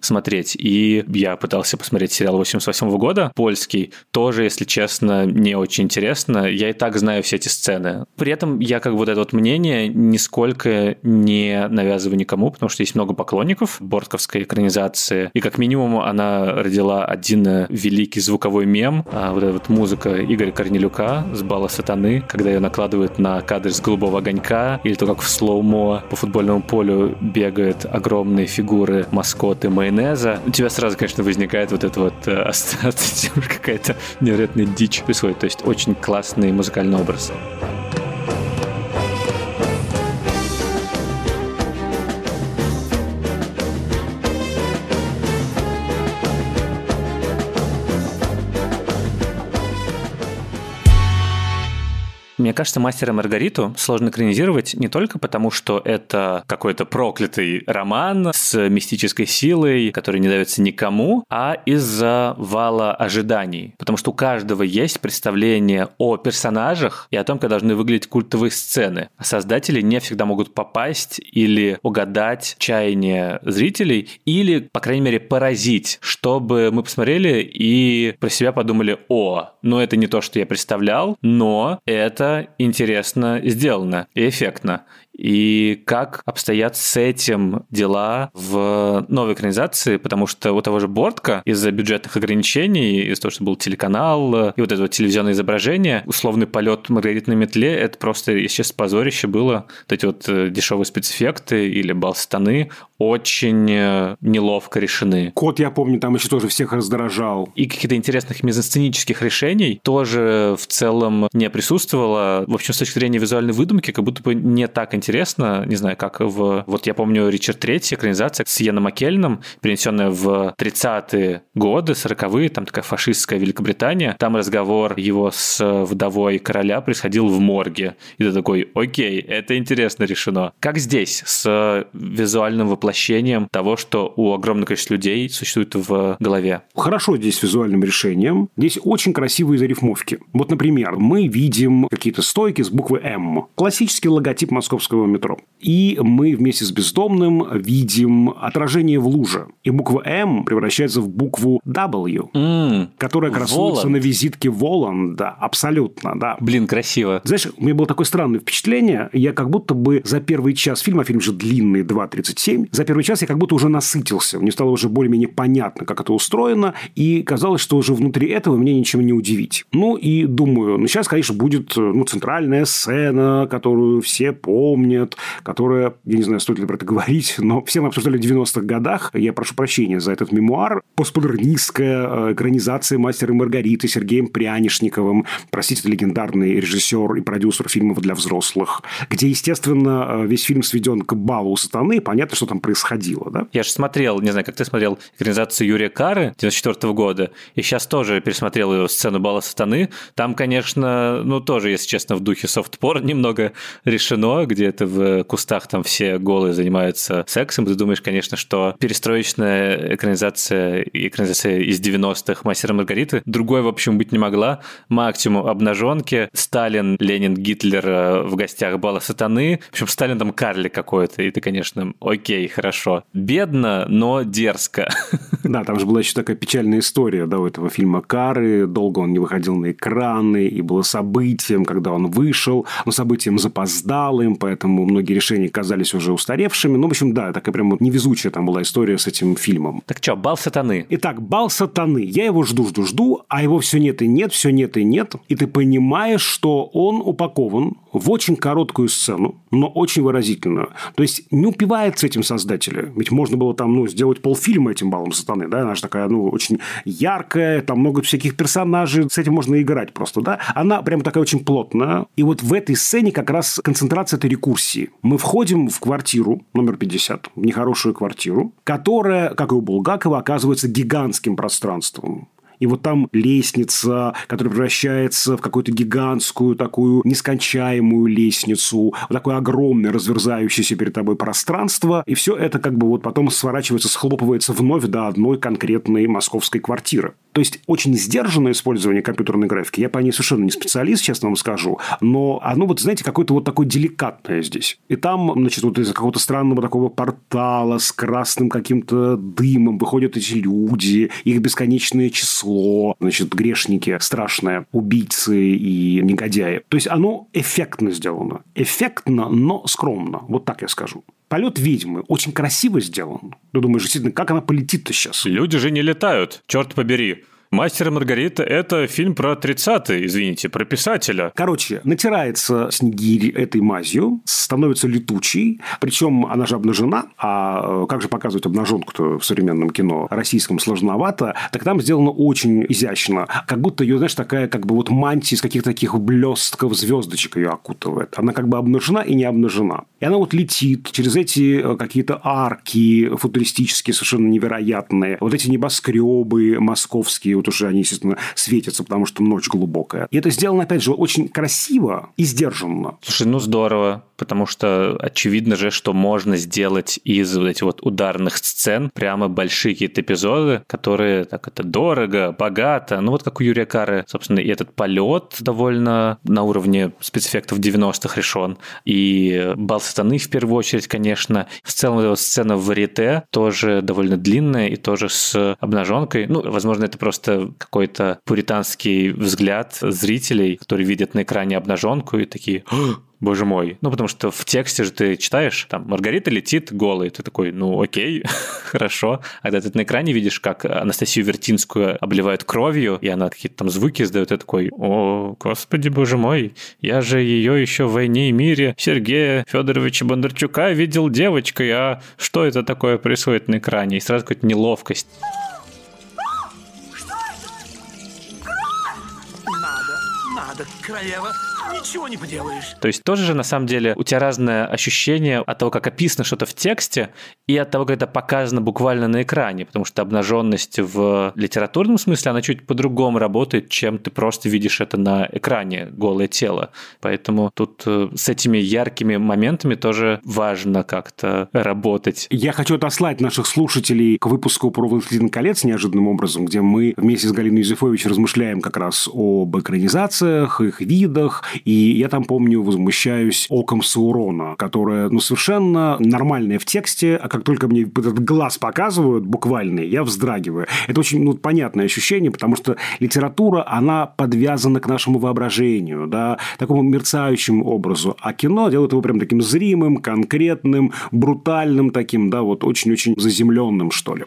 Speaker 1: смотреть. И я пытался посмотреть сериал 88 -го года, польский, тоже, если честно, не очень интересно. Я и так знаю все эти сцены. При этом я как бы вот это вот мнение нисколько не навязываю никому, потому что есть много поклонников бортковской экранизации, и как минимум она родила один великий звуковой мем, а вот эта вот музыка Игоря Корнелюка с бала сатаны, когда ее накладывают на кадр с голубого огонька, или то, как в слоумо по футбольному полю бегают огромные фигуры маскоты майонеза. У тебя сразу, конечно, возникает вот это вот э, [laughs] какая-то невероятная дичь происходит. То есть очень классный музыкальный образ. Мне кажется, «Мастера Маргариту» сложно экранизировать не только потому, что это какой-то проклятый роман с мистической силой, который не дается никому, а из-за вала ожиданий. Потому что у каждого есть представление о персонажах и о том, как должны выглядеть культовые сцены. А создатели не всегда могут попасть или угадать чаяние зрителей, или, по крайней мере, поразить, чтобы мы посмотрели и про себя подумали, о, ну это не то, что я представлял, но это интересно сделано и эффектно. И как обстоят с этим дела в новой экранизации, потому что у того же Бортка из-за бюджетных ограничений, из-за того, что был телеканал, и вот это вот телевизионное изображение, условный полет Маргарит на метле, это просто, если честно, позорище было. Вот эти вот э, дешевые спецэффекты или балстаны очень э, неловко решены.
Speaker 2: Кот, я помню, там еще тоже всех раздражал.
Speaker 1: И каких-то интересных мизансценических решений тоже в целом не присутствовало. В общем, с точки зрения визуальной выдумки, как будто бы не так интересно, не знаю, как в... Вот я помню Ричард Третий, экранизация с Йеном Маккельном, перенесенная в 30-е годы, 40-е, там такая фашистская Великобритания. Там разговор его с вдовой короля происходил в морге. И ты такой, окей, это интересно решено. Как здесь с визуальным воплощением воплощением того, что у огромного количества людей существует в голове.
Speaker 2: Хорошо здесь визуальным решением. Здесь очень красивые зарифмовки. Вот, например, мы видим какие-то стойки с буквы «М». Классический логотип московского метро. И мы вместе с бездомным видим отражение в луже. И буква «М» превращается в букву W,
Speaker 1: mm,
Speaker 2: которая красуется на визитке Воланда. Абсолютно, да.
Speaker 1: Блин, красиво.
Speaker 2: Знаешь, у меня было такое странное впечатление. Я как будто бы за первый час фильма, а фильм же длинный, 2.37, за первый час я как будто уже насытился. Мне стало уже более-менее понятно, как это устроено. И казалось, что уже внутри этого меня ничем не удивить. Ну, и думаю, ну, сейчас, конечно, будет ну, центральная сцена, которую все помнят помнят, которая, я не знаю, стоит ли про это говорить, но все мы обсуждали в 90-х годах. Я прошу прощения за этот мемуар. Постмодернистская э, экранизация «Мастера и Маргариты» Сергеем Прянишниковым. Простите, легендарный режиссер и продюсер фильмов для взрослых, где, естественно, э, весь фильм сведен к балу сатаны, понятно, что там происходило, да?
Speaker 1: Я же смотрел, не знаю, как ты смотрел экранизацию Юрия Кары 94 года, и сейчас тоже пересмотрел ее сцену бала сатаны. Там, конечно, ну, тоже, если честно, в духе софтпор немного решено, где это в кустах там все голые занимаются сексом. Ты думаешь, конечно, что перестроечная экранизация экранизация из 90-х Мастера Маргариты другой, в общем, быть не могла. Максимум обнаженки, Сталин, Ленин, Гитлер э, в гостях бала сатаны. В общем, Сталин там карлик какой-то, и ты, конечно, окей, хорошо. Бедно, но дерзко. [laughs]
Speaker 2: Да, там же была еще такая печальная история, да, у этого фильма «Кары». Долго он не выходил на экраны, и было событием, когда он вышел, но событием запоздалым, поэтому многие решения казались уже устаревшими. Ну, в общем, да, такая прям невезучая там была история с этим фильмом.
Speaker 1: Так что, «Бал сатаны»?
Speaker 2: Итак, «Бал сатаны». Я его жду, жду, жду, а его все нет и нет, все нет и нет. И ты понимаешь, что он упакован в очень короткую сцену, но очень выразительную. То есть не упивается этим создатели. Ведь можно было там ну, сделать полфильма этим балом сатаны. Да? Она же такая ну, очень яркая, там много всяких персонажей, с этим можно играть просто. Да? Она прям такая очень плотная. И вот в этой сцене как раз концентрация этой рекурсии. Мы входим в квартиру номер 50, в нехорошую квартиру, которая, как и у Булгакова, оказывается гигантским пространством. И вот там лестница, которая превращается в какую-то гигантскую такую нескончаемую лестницу, вот такое огромное разверзающееся перед тобой пространство. И все это как бы вот потом сворачивается, схлопывается вновь до одной конкретной московской квартиры. То есть, очень сдержанное использование компьютерной графики. Я по ней совершенно не специалист, честно вам скажу. Но оно, вот, знаете, какое-то вот такое деликатное здесь. И там, значит, вот из какого-то странного такого портала с красным каким-то дымом выходят эти люди, их бесконечное число, значит, грешники страшные, убийцы и негодяи. То есть, оно эффектно сделано. Эффектно, но скромно. Вот так я скажу. Полет ведьмы очень красиво сделан. Ты думаешь, действительно, как она полетит-то сейчас?
Speaker 1: Люди же не летают, черт побери. «Мастер и Маргарита» — это фильм про 30-е, извините, про писателя.
Speaker 2: Короче, натирается Снегирь этой мазью, становится летучей, причем она же обнажена, а э, как же показывать обнаженку-то в современном кино российском сложновато, так там сделано очень изящно, как будто ее, знаешь, такая как бы вот мантия из каких-то таких блестков звездочек ее окутывает. Она как бы обнажена и не обнажена. И она вот летит через эти э, какие-то арки футуристические, совершенно невероятные, вот эти небоскребы московские, вот уже они, естественно, светятся, потому что ночь глубокая. И это сделано, опять же, очень красиво и сдержанно.
Speaker 1: Слушай, ну здорово потому что очевидно же, что можно сделать из вот этих вот ударных сцен прямо большие какие-то эпизоды, которые так это дорого, богато, ну вот как у Юрия Кары, собственно, и этот полет довольно на уровне спецэффектов 90-х решен, и Бал сатаны в первую очередь, конечно, в целом эта вот сцена в варите тоже довольно длинная и тоже с обнаженкой, ну, возможно, это просто какой-то пуританский взгляд зрителей, которые видят на экране обнаженку и такие боже мой. Ну, потому что в тексте же ты читаешь, там, Маргарита летит голой, ты такой, ну, окей, [laughs] хорошо. А когда ты на экране видишь, как Анастасию Вертинскую обливают кровью, и она какие-то там звуки издает, ты такой, о, господи, боже мой, я же ее еще в «Войне и мире» Сергея Федоровича Бондарчука видел девочкой, а что это такое происходит на экране? И сразу какая-то неловкость.
Speaker 5: Надо, королева ничего не поделаешь.
Speaker 1: То есть тоже же на самом деле у тебя разное ощущение от того, как описано что-то в тексте, и от того, как это показано буквально на экране, потому что обнаженность в литературном смысле, она чуть по-другому работает, чем ты просто видишь это на экране, голое тело. Поэтому тут э, с этими яркими моментами тоже важно как-то работать.
Speaker 2: Я хочу отослать наших слушателей к выпуску про «Властелин колец» неожиданным образом, где мы вместе с Галиной Юзефович размышляем как раз об экранизациях, их видах и я там, помню, возмущаюсь оком Саурона, которое, ну, совершенно нормальное в тексте, а как только мне этот глаз показывают, буквальный, я вздрагиваю. Это очень, ну, понятное ощущение, потому что литература, она подвязана к нашему воображению, да, такому мерцающему образу. А кино делает его прям таким зримым, конкретным, брутальным таким, да, вот очень-очень заземленным, что ли.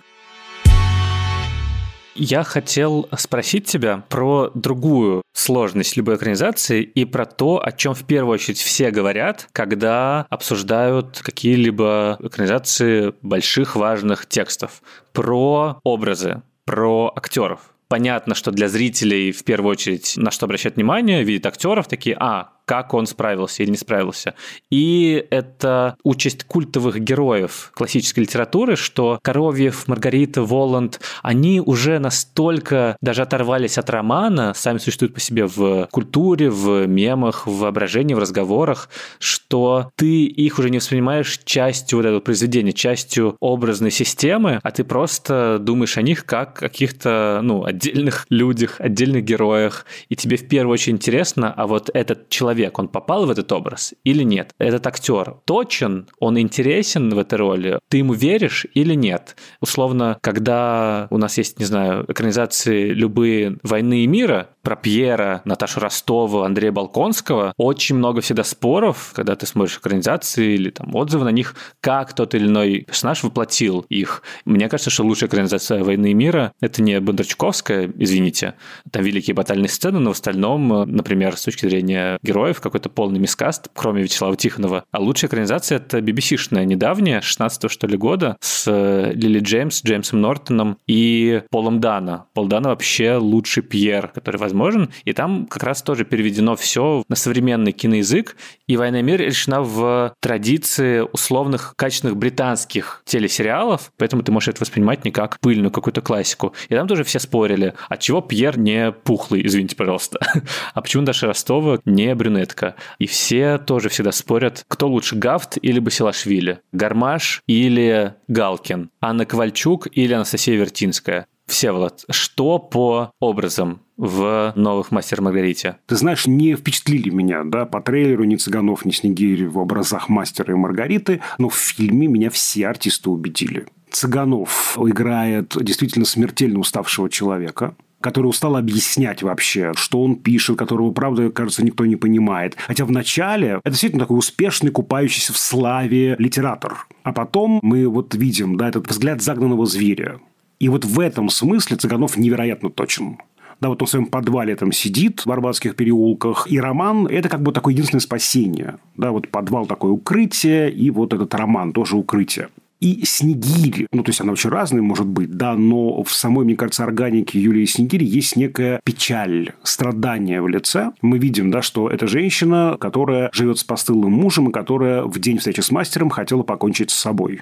Speaker 1: Я хотел спросить тебя про другую сложность любой экранизации и про то, о чем в первую очередь все говорят, когда обсуждают какие-либо экранизации больших важных текстов. Про образы, про актеров. Понятно, что для зрителей в первую очередь на что обращать внимание, видят актеров такие, а, как он справился или не справился. И это участь культовых героев классической литературы, что Коровьев, Маргарита, Воланд, они уже настолько даже оторвались от романа, сами существуют по себе в культуре, в мемах, в воображении, в разговорах, что ты их уже не воспринимаешь частью вот этого произведения, частью образной системы, а ты просто думаешь о них как о каких-то, ну, отдельных людях, отдельных героях, и тебе в первую очередь интересно, а вот этот человек человек, он попал в этот образ или нет? Этот актер точен, он интересен в этой роли, ты ему веришь или нет? Условно, когда у нас есть, не знаю, экранизации любые «Войны и мира», про Пьера, Наташу Ростову, Андрея Балконского, очень много всегда споров, когда ты смотришь экранизации или там отзывы на них, как тот или иной персонаж воплотил их. Мне кажется, что лучшая экранизация «Войны и мира» — это не Бондарчуковская, извините, там великие батальные сцены, но в остальном, например, с точки зрения героев, какой-то полный мискаст, кроме Вячеслава Тихонова. А лучшая экранизация — это BBC-шная недавняя, 16 что ли года, с Лили Джеймс, Джеймсом Нортоном и Полом Дана. Пол Дана вообще лучший Пьер, который возможен. И там как раз тоже переведено все на современный киноязык. И «Война и мир» решена в традиции условных качественных британских телесериалов, поэтому ты можешь это воспринимать не как пыльную какую-то классику. И там тоже все спорили, от чего Пьер не пухлый, извините, пожалуйста, [laughs] а почему Даша Ростова не брюнетка. И все тоже всегда спорят, кто лучше, Гафт или Басилашвили, Гармаш или Галкин, Анна Ковальчук или Анастасия Вертинская. Всеволод, что по образам в новых «Мастер Маргарите»?
Speaker 2: Ты знаешь, не впечатлили меня, да, по трейлеру ни Цыганов, ни Снегири в образах «Мастера» и «Маргариты», но в фильме меня все артисты убедили. Цыганов играет действительно смертельно уставшего человека, который устал объяснять вообще, что он пишет, которого, правда, кажется, никто не понимает. Хотя в начале это действительно такой успешный, купающийся в славе литератор. А потом мы вот видим, да, этот взгляд загнанного зверя. И вот в этом смысле Цыганов невероятно точен. Да, вот он в своем подвале там сидит в Арбатских переулках. И роман – это как бы такое единственное спасение. Да, вот подвал такое укрытие, и вот этот роман тоже укрытие. И Снегирь, ну, то есть она очень разная может быть, да, но в самой, мне кажется, органике Юлии Снегири есть некая печаль, страдание в лице. Мы видим, да, что это женщина, которая живет с постылым мужем и которая в день встречи с мастером хотела покончить с собой.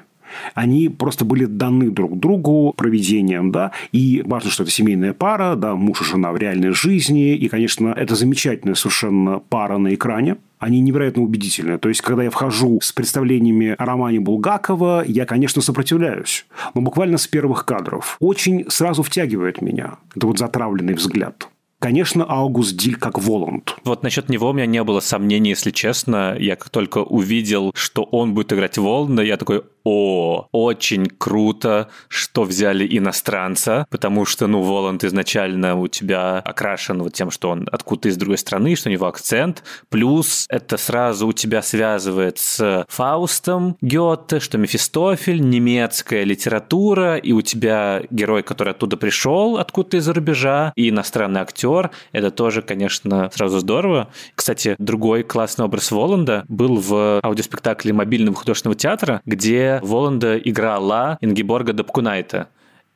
Speaker 2: Они просто были даны друг другу проведением, да, и важно, что это семейная пара, да, муж и жена в реальной жизни, и, конечно, это замечательная совершенно пара на экране, они невероятно убедительны. То есть, когда я вхожу с представлениями о романе Булгакова, я, конечно, сопротивляюсь. Но буквально с первых кадров. Очень сразу втягивает меня. Это вот затравленный взгляд. Конечно, Аугуст Диль как Воланд.
Speaker 1: Вот насчет него у меня не было сомнений, если честно. Я как только увидел, что он будет играть Воланда, я такой, о, очень круто, что взяли иностранца, потому что, ну, Воланд изначально у тебя окрашен вот тем, что он откуда-то из другой страны, что у него акцент, плюс это сразу у тебя связывает с Фаустом Гёте, что Мефистофель, немецкая литература, и у тебя герой, который оттуда пришел, откуда-то из-за рубежа, и иностранный актер, это тоже, конечно, сразу здорово. Кстати, другой классный образ Воланда был в аудиоспектакле мобильного художественного театра, где Воланда играла Ингиборга Дапкунайта.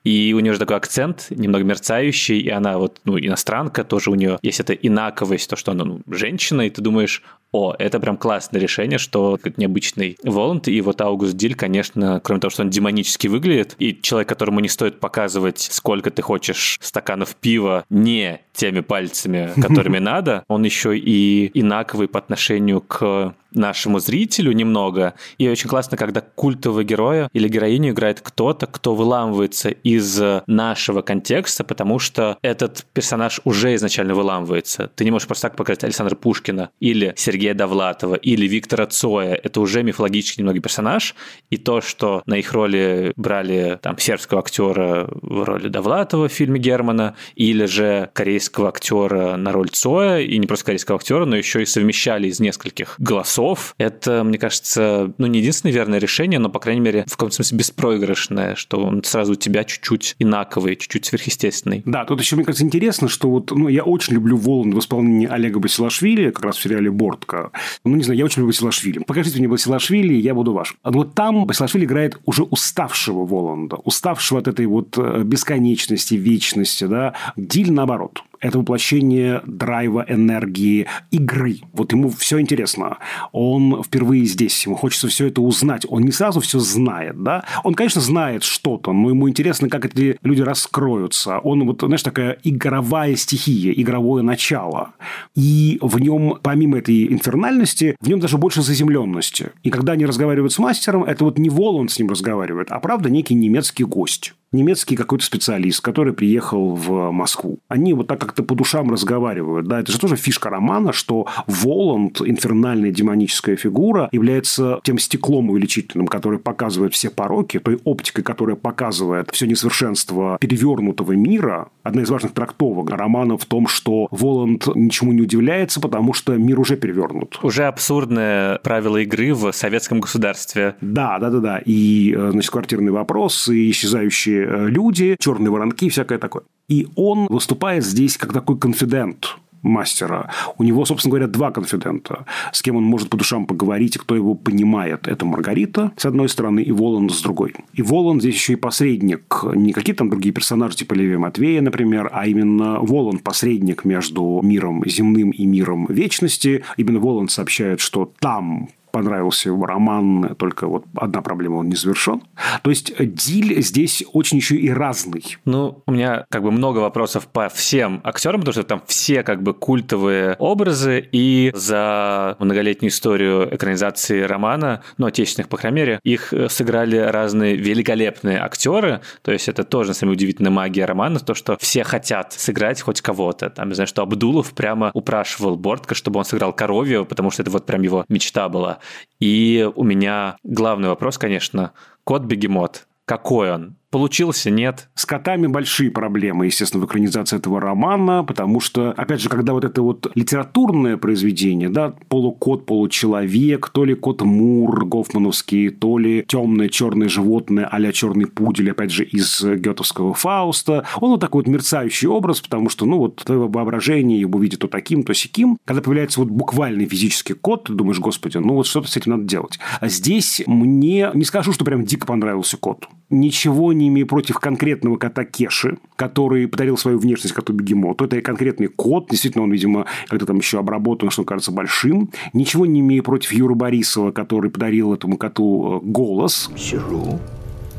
Speaker 1: И у нее же такой акцент, немного мерцающий, и она вот, ну, иностранка, тоже у нее есть эта инаковость, то, что она, ну, женщина, и ты думаешь, о, это прям классное решение, что необычный Воланд, и вот Аугуст Диль, конечно, кроме того, что он демонически выглядит, и человек, которому не стоит показывать, сколько ты хочешь стаканов пива не теми пальцами, [laughs] которыми надо, он еще и инаковый по отношению к нашему зрителю немного. И очень классно, когда культового героя или героиню играет кто-то, кто выламывается из нашего контекста, потому что этот персонаж уже изначально выламывается. Ты не можешь просто так показать Александра Пушкина или Сергея Сергея Довлатова или Виктора Цоя, это уже мифологический немного персонаж, и то, что на их роли брали там сербского актера в роли Довлатова в фильме Германа, или же корейского актера на роль Цоя, и не просто корейского актера, но еще и совмещали из нескольких голосов, это, мне кажется, ну, не единственное верное решение, но, по крайней мере, в каком-то смысле беспроигрышное, что он сразу у тебя чуть-чуть инаковый, чуть-чуть сверхъестественный.
Speaker 2: Да, тут еще, мне кажется, интересно, что вот, ну, я очень люблю Воланд в исполнении Олега Басилашвили, как раз в сериале «Бортка». Ну, не знаю, я очень люблю Басилашвили. Покажите мне Басилашвили, я буду ваш. А вот там Басилашвили играет уже уставшего Воланда, уставшего от этой вот э, бесконечности, вечности, да. Диль наоборот это воплощение драйва, энергии, игры. Вот ему все интересно. Он впервые здесь, ему хочется все это узнать. Он не сразу все знает, да? Он, конечно, знает что-то, но ему интересно, как эти люди раскроются. Он вот, знаешь, такая игровая стихия, игровое начало. И в нем, помимо этой инфернальности, в нем даже больше заземленности. И когда они разговаривают с мастером, это вот не Воланд с ним разговаривает, а правда некий немецкий гость немецкий какой-то специалист, который приехал в Москву. Они вот так как-то по душам разговаривают. Да, это же тоже фишка романа, что Воланд, инфернальная демоническая фигура, является тем стеклом увеличительным, который показывает все пороки, той оптикой, которая показывает все несовершенство перевернутого мира. Одна из важных трактовок романа в том, что Воланд ничему не удивляется, потому что мир уже перевернут.
Speaker 1: Уже абсурдное правило игры в советском государстве.
Speaker 2: Да, да, да, да. И, э, значит, квартирный вопрос, и исчезающие Э, люди, черные воронки и всякое такое. И он выступает здесь как такой конфидент мастера. У него, собственно говоря, два конфидента, с кем он может по душам поговорить, и кто его понимает. Это Маргарита, с одной стороны, и Воланд с другой. И Воланд здесь еще и посредник. Не какие там другие персонажи, типа Леви Матвея, например, а именно Воланд посредник между миром земным и миром вечности. Именно Воланд сообщает, что там понравился его роман, только вот одна проблема, он не завершен. То есть Диль здесь очень еще и разный.
Speaker 1: Ну, у меня как бы много вопросов по всем актерам, потому что там все как бы культовые образы, и за многолетнюю историю экранизации романа, ну, отечественных, по крайней мере, их э, сыграли разные великолепные актеры, то есть это тоже, на самом деле, удивительная магия романа, то, что все хотят сыграть хоть кого-то. Там, я знаю, что Абдулов прямо упрашивал Бортка, чтобы он сыграл Коровьева, потому что это вот прям его мечта была. И у меня главный вопрос, конечно, кот-бегемот. Какой он? Получился, нет?
Speaker 2: С котами большие проблемы, естественно, в экранизации этого романа, потому что, опять же, когда вот это вот литературное произведение, да, полукот, получеловек, то ли кот Мур гофмановский, то ли темное черное животное а черный пудель, опять же, из гетовского Фауста, он вот такой вот мерцающий образ, потому что, ну, вот твое воображение его видит то таким, то сяким. Когда появляется вот буквальный физический кот, ты думаешь, господи, ну, вот что-то с этим надо делать. А здесь мне, не скажу, что прям дико понравился кот. Ничего не имею против конкретного кота Кеши, который подарил свою внешность коту Бегемоту. Это конкретный кот. Действительно, он, видимо, как-то там еще обработан, что кажется большим. Ничего не имею против Юры Борисова, который подарил этому коту э, голос.
Speaker 6: Сижу,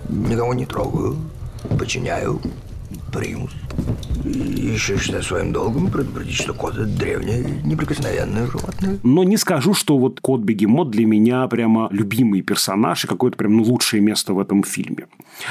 Speaker 6: никого не трогаю, подчиняю, примус. Еще считаю своим долгом предупредить, что кот – это древнее, неприкосновенное животное.
Speaker 2: Но не скажу, что вот кот-бегемот для меня прямо любимый персонаж и какое-то прям ну, лучшее место в этом фильме.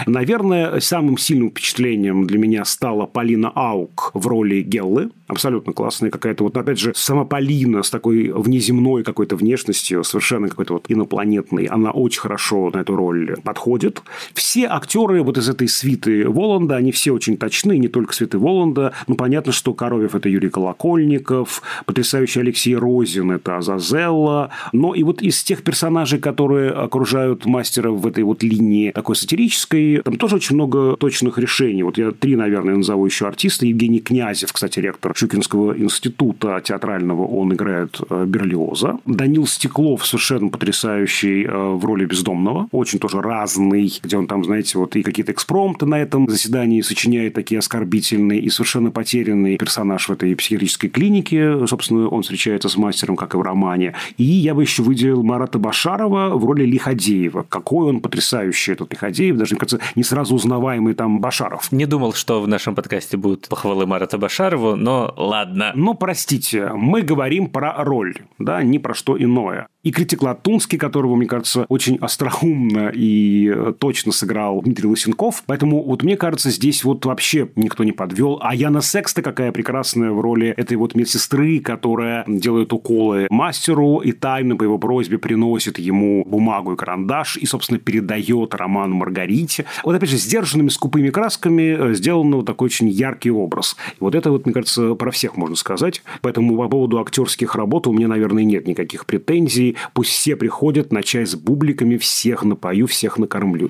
Speaker 2: Наверное, самым сильным впечатлением для меня стала Полина Аук в роли Геллы. Абсолютно классная какая-то вот, опять же, сама Полина с такой внеземной какой-то внешностью, совершенно какой-то вот инопланетной. Она очень хорошо на эту роль подходит. Все актеры вот из этой свиты Воланда, они все очень точны, не только Светы Воланда. Ну, понятно, что Коровьев – это Юрий Колокольников, потрясающий Алексей Розин – это Азазелла. Но и вот из тех персонажей, которые окружают мастера в этой вот линии такой сатирической, там тоже очень много точных решений. Вот я три, наверное, назову еще артиста. Евгений Князев, кстати, ректор Щукинского института театрального, он играет э, Берлиоза. Данил Стеклов совершенно потрясающий э, в роли бездомного, очень тоже разный, где он там, знаете, вот и какие-то экспромты на этом заседании сочиняет такие оскорбительные и совершенно потерянный персонаж в этой психиатрической клинике. Собственно, он встречается с мастером, как и в романе. И я бы еще выделил Марата Башарова в роли Лиходеева. Какой он потрясающий этот Лиходеев. Даже, мне кажется, не сразу узнаваемый там Башаров.
Speaker 1: Не думал, что в нашем подкасте будут похвалы Марата Башарову, но ладно.
Speaker 2: Но, простите, мы говорим про роль, да, не про что иное. И критик Латунский, которого, мне кажется, очень остроумно и э, точно сыграл Дмитрий Лысенков. Поэтому вот мне кажется, здесь вот вообще никто не подвел. А Яна Секста какая прекрасная в роли этой вот медсестры, которая делает уколы мастеру и тайно по его просьбе приносит ему бумагу и карандаш и, собственно, передает роман Маргарите. Вот, опять же, сдержанными, скупыми красками э, сделан вот такой очень яркий образ. И вот это вот, мне кажется, про всех можно сказать. Поэтому по поводу актерских работ у меня, наверное, нет никаких претензий. Пусть все приходят на чай с бубликами, всех напою, всех накормлю.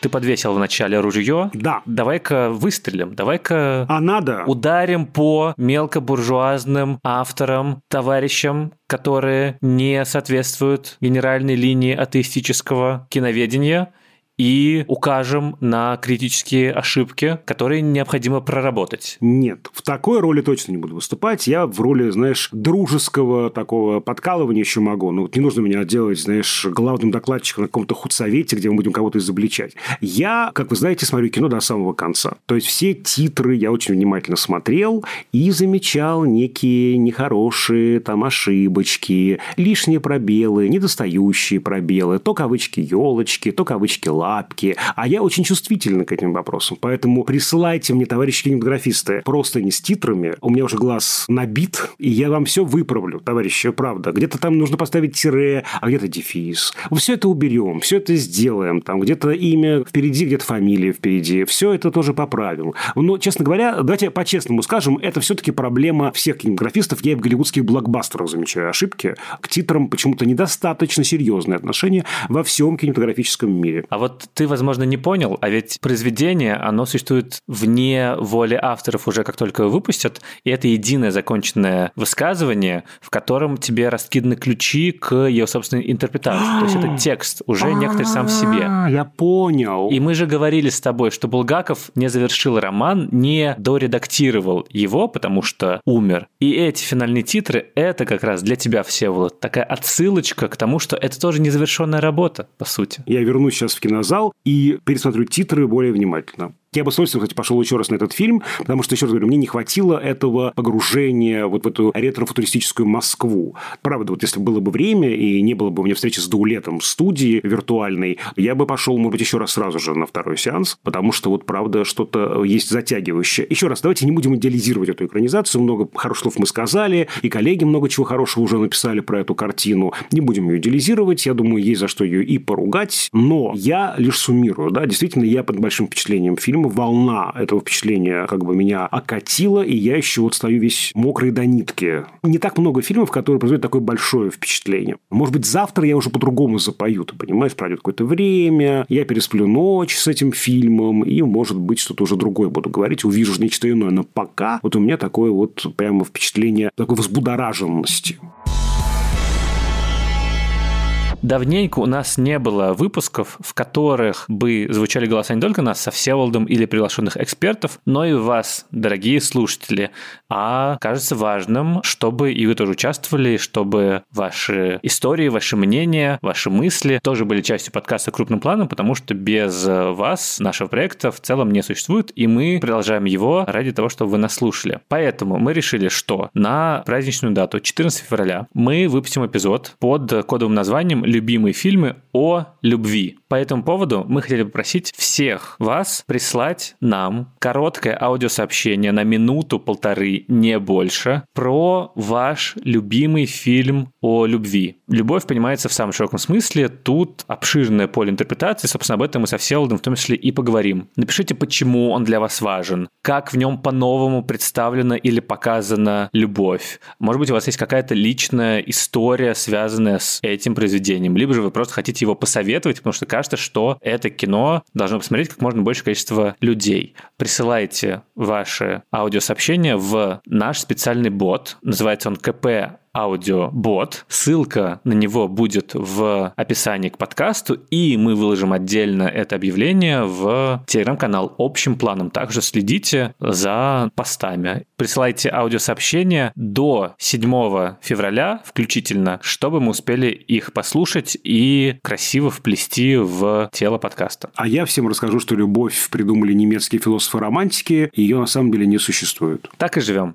Speaker 1: Ты подвесил в начале ружье.
Speaker 2: Да.
Speaker 1: Давай-ка выстрелим, давай-ка
Speaker 2: А надо?
Speaker 1: ударим по мелкобуржуазным авторам, товарищам, которые не соответствуют генеральной линии атеистического киноведения и укажем на критические ошибки, которые необходимо проработать.
Speaker 2: Нет, в такой роли точно не буду выступать. Я в роли, знаешь, дружеского такого подкалывания еще могу. Ну, вот не нужно меня делать, знаешь, главным докладчиком на каком-то худсовете, где мы будем кого-то изобличать. Я, как вы знаете, смотрю кино до самого конца. То есть, все титры я очень внимательно смотрел и замечал некие нехорошие там ошибочки, лишние пробелы, недостающие пробелы, то кавычки елочки, то кавычки лапки. А я очень чувствительный к этим вопросам. Поэтому присылайте мне, товарищи кинематографисты, просто не с титрами. У меня уже глаз набит, и я вам все выправлю, товарищи, правда. Где-то там нужно поставить тире, а где-то дефис. Все это уберем, все это сделаем. Там где-то имя впереди, где-то фамилия впереди. Все это тоже поправим. Но, честно говоря, давайте по-честному скажем, это все-таки проблема всех кинематографистов. Я и в голливудских блокбастерах замечаю ошибки. К титрам почему-то недостаточно серьезное отношение во всем кинематографическом мире.
Speaker 1: А вот ты, возможно, не понял, а ведь произведение, оно существует вне воли авторов уже как только его выпустят, и это единое законченное высказывание, в котором тебе раскиданы ключи к ее собственной интерпретации. То есть это [gasps] текст, уже некоторый сам в себе.
Speaker 2: А, Я понял.
Speaker 1: И мы же говорили с тобой, что Булгаков не завершил роман, не доредактировал его, потому что умер. И эти финальные титры – это как раз для тебя, Всеволод, такая отсылочка к тому, что это тоже незавершенная работа, по сути.
Speaker 2: Я вернусь сейчас в кинозал и пересмотрю титры более внимательно. Я бы с удовольствием, кстати, пошел еще раз на этот фильм, потому что, еще раз говорю, мне не хватило этого погружения вот в эту ретро-футуристическую Москву. Правда, вот если было бы время и не было бы у меня встречи с Даулетом в студии виртуальной, я бы пошел, может быть, еще раз сразу же на второй сеанс, потому что вот, правда, что-то есть затягивающее. Еще раз, давайте не будем идеализировать эту экранизацию. Много хороших слов мы сказали, и коллеги много чего хорошего уже написали про эту картину. Не будем ее идеализировать. Я думаю, есть за что ее и поругать. Но я лишь суммирую. Да, действительно, я под большим впечатлением фильма волна этого впечатления как бы меня окатила, и я еще вот стою весь мокрый до нитки. Не так много фильмов, которые производят такое большое впечатление. Может быть, завтра я уже по-другому запою, ты понимаешь, пройдет какое-то время, я пересплю ночь с этим фильмом, и, может быть, что-то уже другое буду говорить, увижу нечто иное. Но пока вот у меня такое вот прямо впечатление такой взбудораженности.
Speaker 1: Давненько у нас не было выпусков, в которых бы звучали голоса не только нас со Всеволодом или приглашенных экспертов, но и вас, дорогие слушатели. А кажется важным, чтобы и вы тоже участвовали, чтобы ваши истории, ваши мнения, ваши мысли тоже были частью подкаста крупным планом, потому что без вас нашего проекта в целом не существует, и мы продолжаем его ради того, чтобы вы нас слушали. Поэтому мы решили, что на праздничную дату 14 февраля мы выпустим эпизод под кодовым названием любимые фильмы о любви. По этому поводу мы хотели попросить всех вас прислать нам короткое аудиосообщение на минуту-полторы, не больше, про ваш любимый фильм о любви. Любовь понимается в самом широком смысле. Тут обширное поле интерпретации. Собственно, об этом мы со Всеволодом в том числе и поговорим. Напишите, почему он для вас важен, как в нем по-новому представлена или показана любовь. Может быть, у вас есть какая-то личная история, связанная с этим произведением, либо же вы просто хотите его посоветовать, потому что кажется, что это кино должно посмотреть как можно большее количество людей. Присылайте ваши аудиосообщения в наш специальный бот. Называется он КП аудиобот. Ссылка на него будет в описании к подкасту, и мы выложим отдельно это объявление в телеграм-канал общим планом. Также следите за постами. Присылайте аудиосообщения до 7 февраля включительно, чтобы мы успели их послушать и красиво вплести в тело подкаста.
Speaker 2: А я всем расскажу, что любовь придумали немецкие философы-романтики, ее на самом деле не существует.
Speaker 1: Так и живем.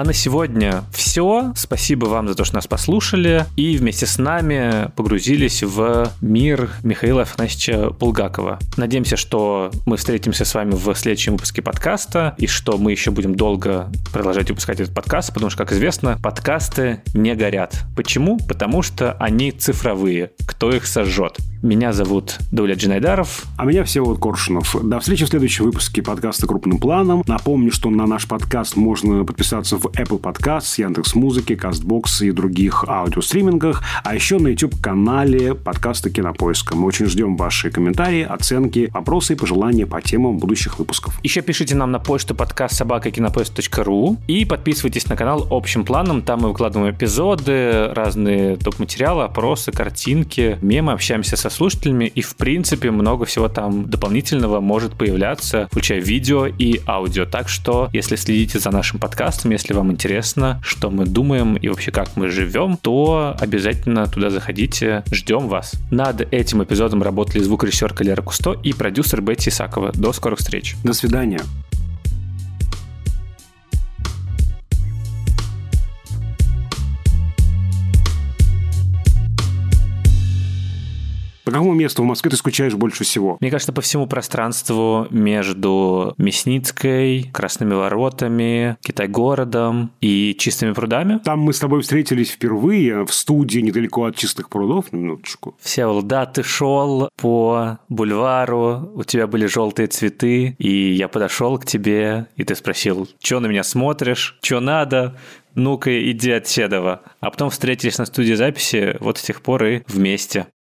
Speaker 1: А на сегодня все. Спасибо вам за то, что нас послушали и вместе с нами погрузились в мир Михаила Афанасьевича Булгакова. Надеемся, что мы встретимся с вами в следующем выпуске подкаста и что мы еще будем долго продолжать выпускать этот подкаст, потому что, как известно, подкасты не горят. Почему? Потому что они цифровые. Кто их сожжет? Меня зовут Дуля Джинайдаров.
Speaker 2: А меня Всеволод Коршунов. До встречи в следующем выпуске подкаста «Крупным планом». Напомню, что на наш подкаст можно подписаться в Apple Podcasts, Яндекс Музыки, Castbox и других аудиостримингах, а еще на YouTube-канале подкаста «Кинопоиска». Мы очень ждем ваши комментарии, оценки, вопросы и пожелания по темам будущих выпусков.
Speaker 1: Еще пишите нам на почту подкаст собакакинопоиск.ру и подписывайтесь на канал общим планом. Там мы выкладываем эпизоды, разные доп-материалы, опросы, картинки, мемы, общаемся со слушателями, и, в принципе, много всего там дополнительного может появляться, включая видео и аудио. Так что, если следите за нашим подкастом, если вам интересно, что мы думаем и вообще как мы живем, то обязательно туда заходите. Ждем вас. Над этим эпизодом работали звукорежиссер Калера Кусто и продюсер Бетти Исакова. До скорых встреч.
Speaker 2: До свидания. По какому месту в Москве ты скучаешь больше всего?
Speaker 1: Мне кажется, по всему пространству между Мясницкой, Красными воротами, Китай-городом и Чистыми прудами.
Speaker 2: Там мы с тобой встретились впервые в студии недалеко от Чистых прудов, на минуточку.
Speaker 1: Всеволод, да, ты шел по бульвару, у тебя были желтые цветы, и я подошел к тебе, и ты спросил, что на меня смотришь, что надо, ну-ка иди от Седова. А потом встретились на студии записи, вот с тех пор и вместе.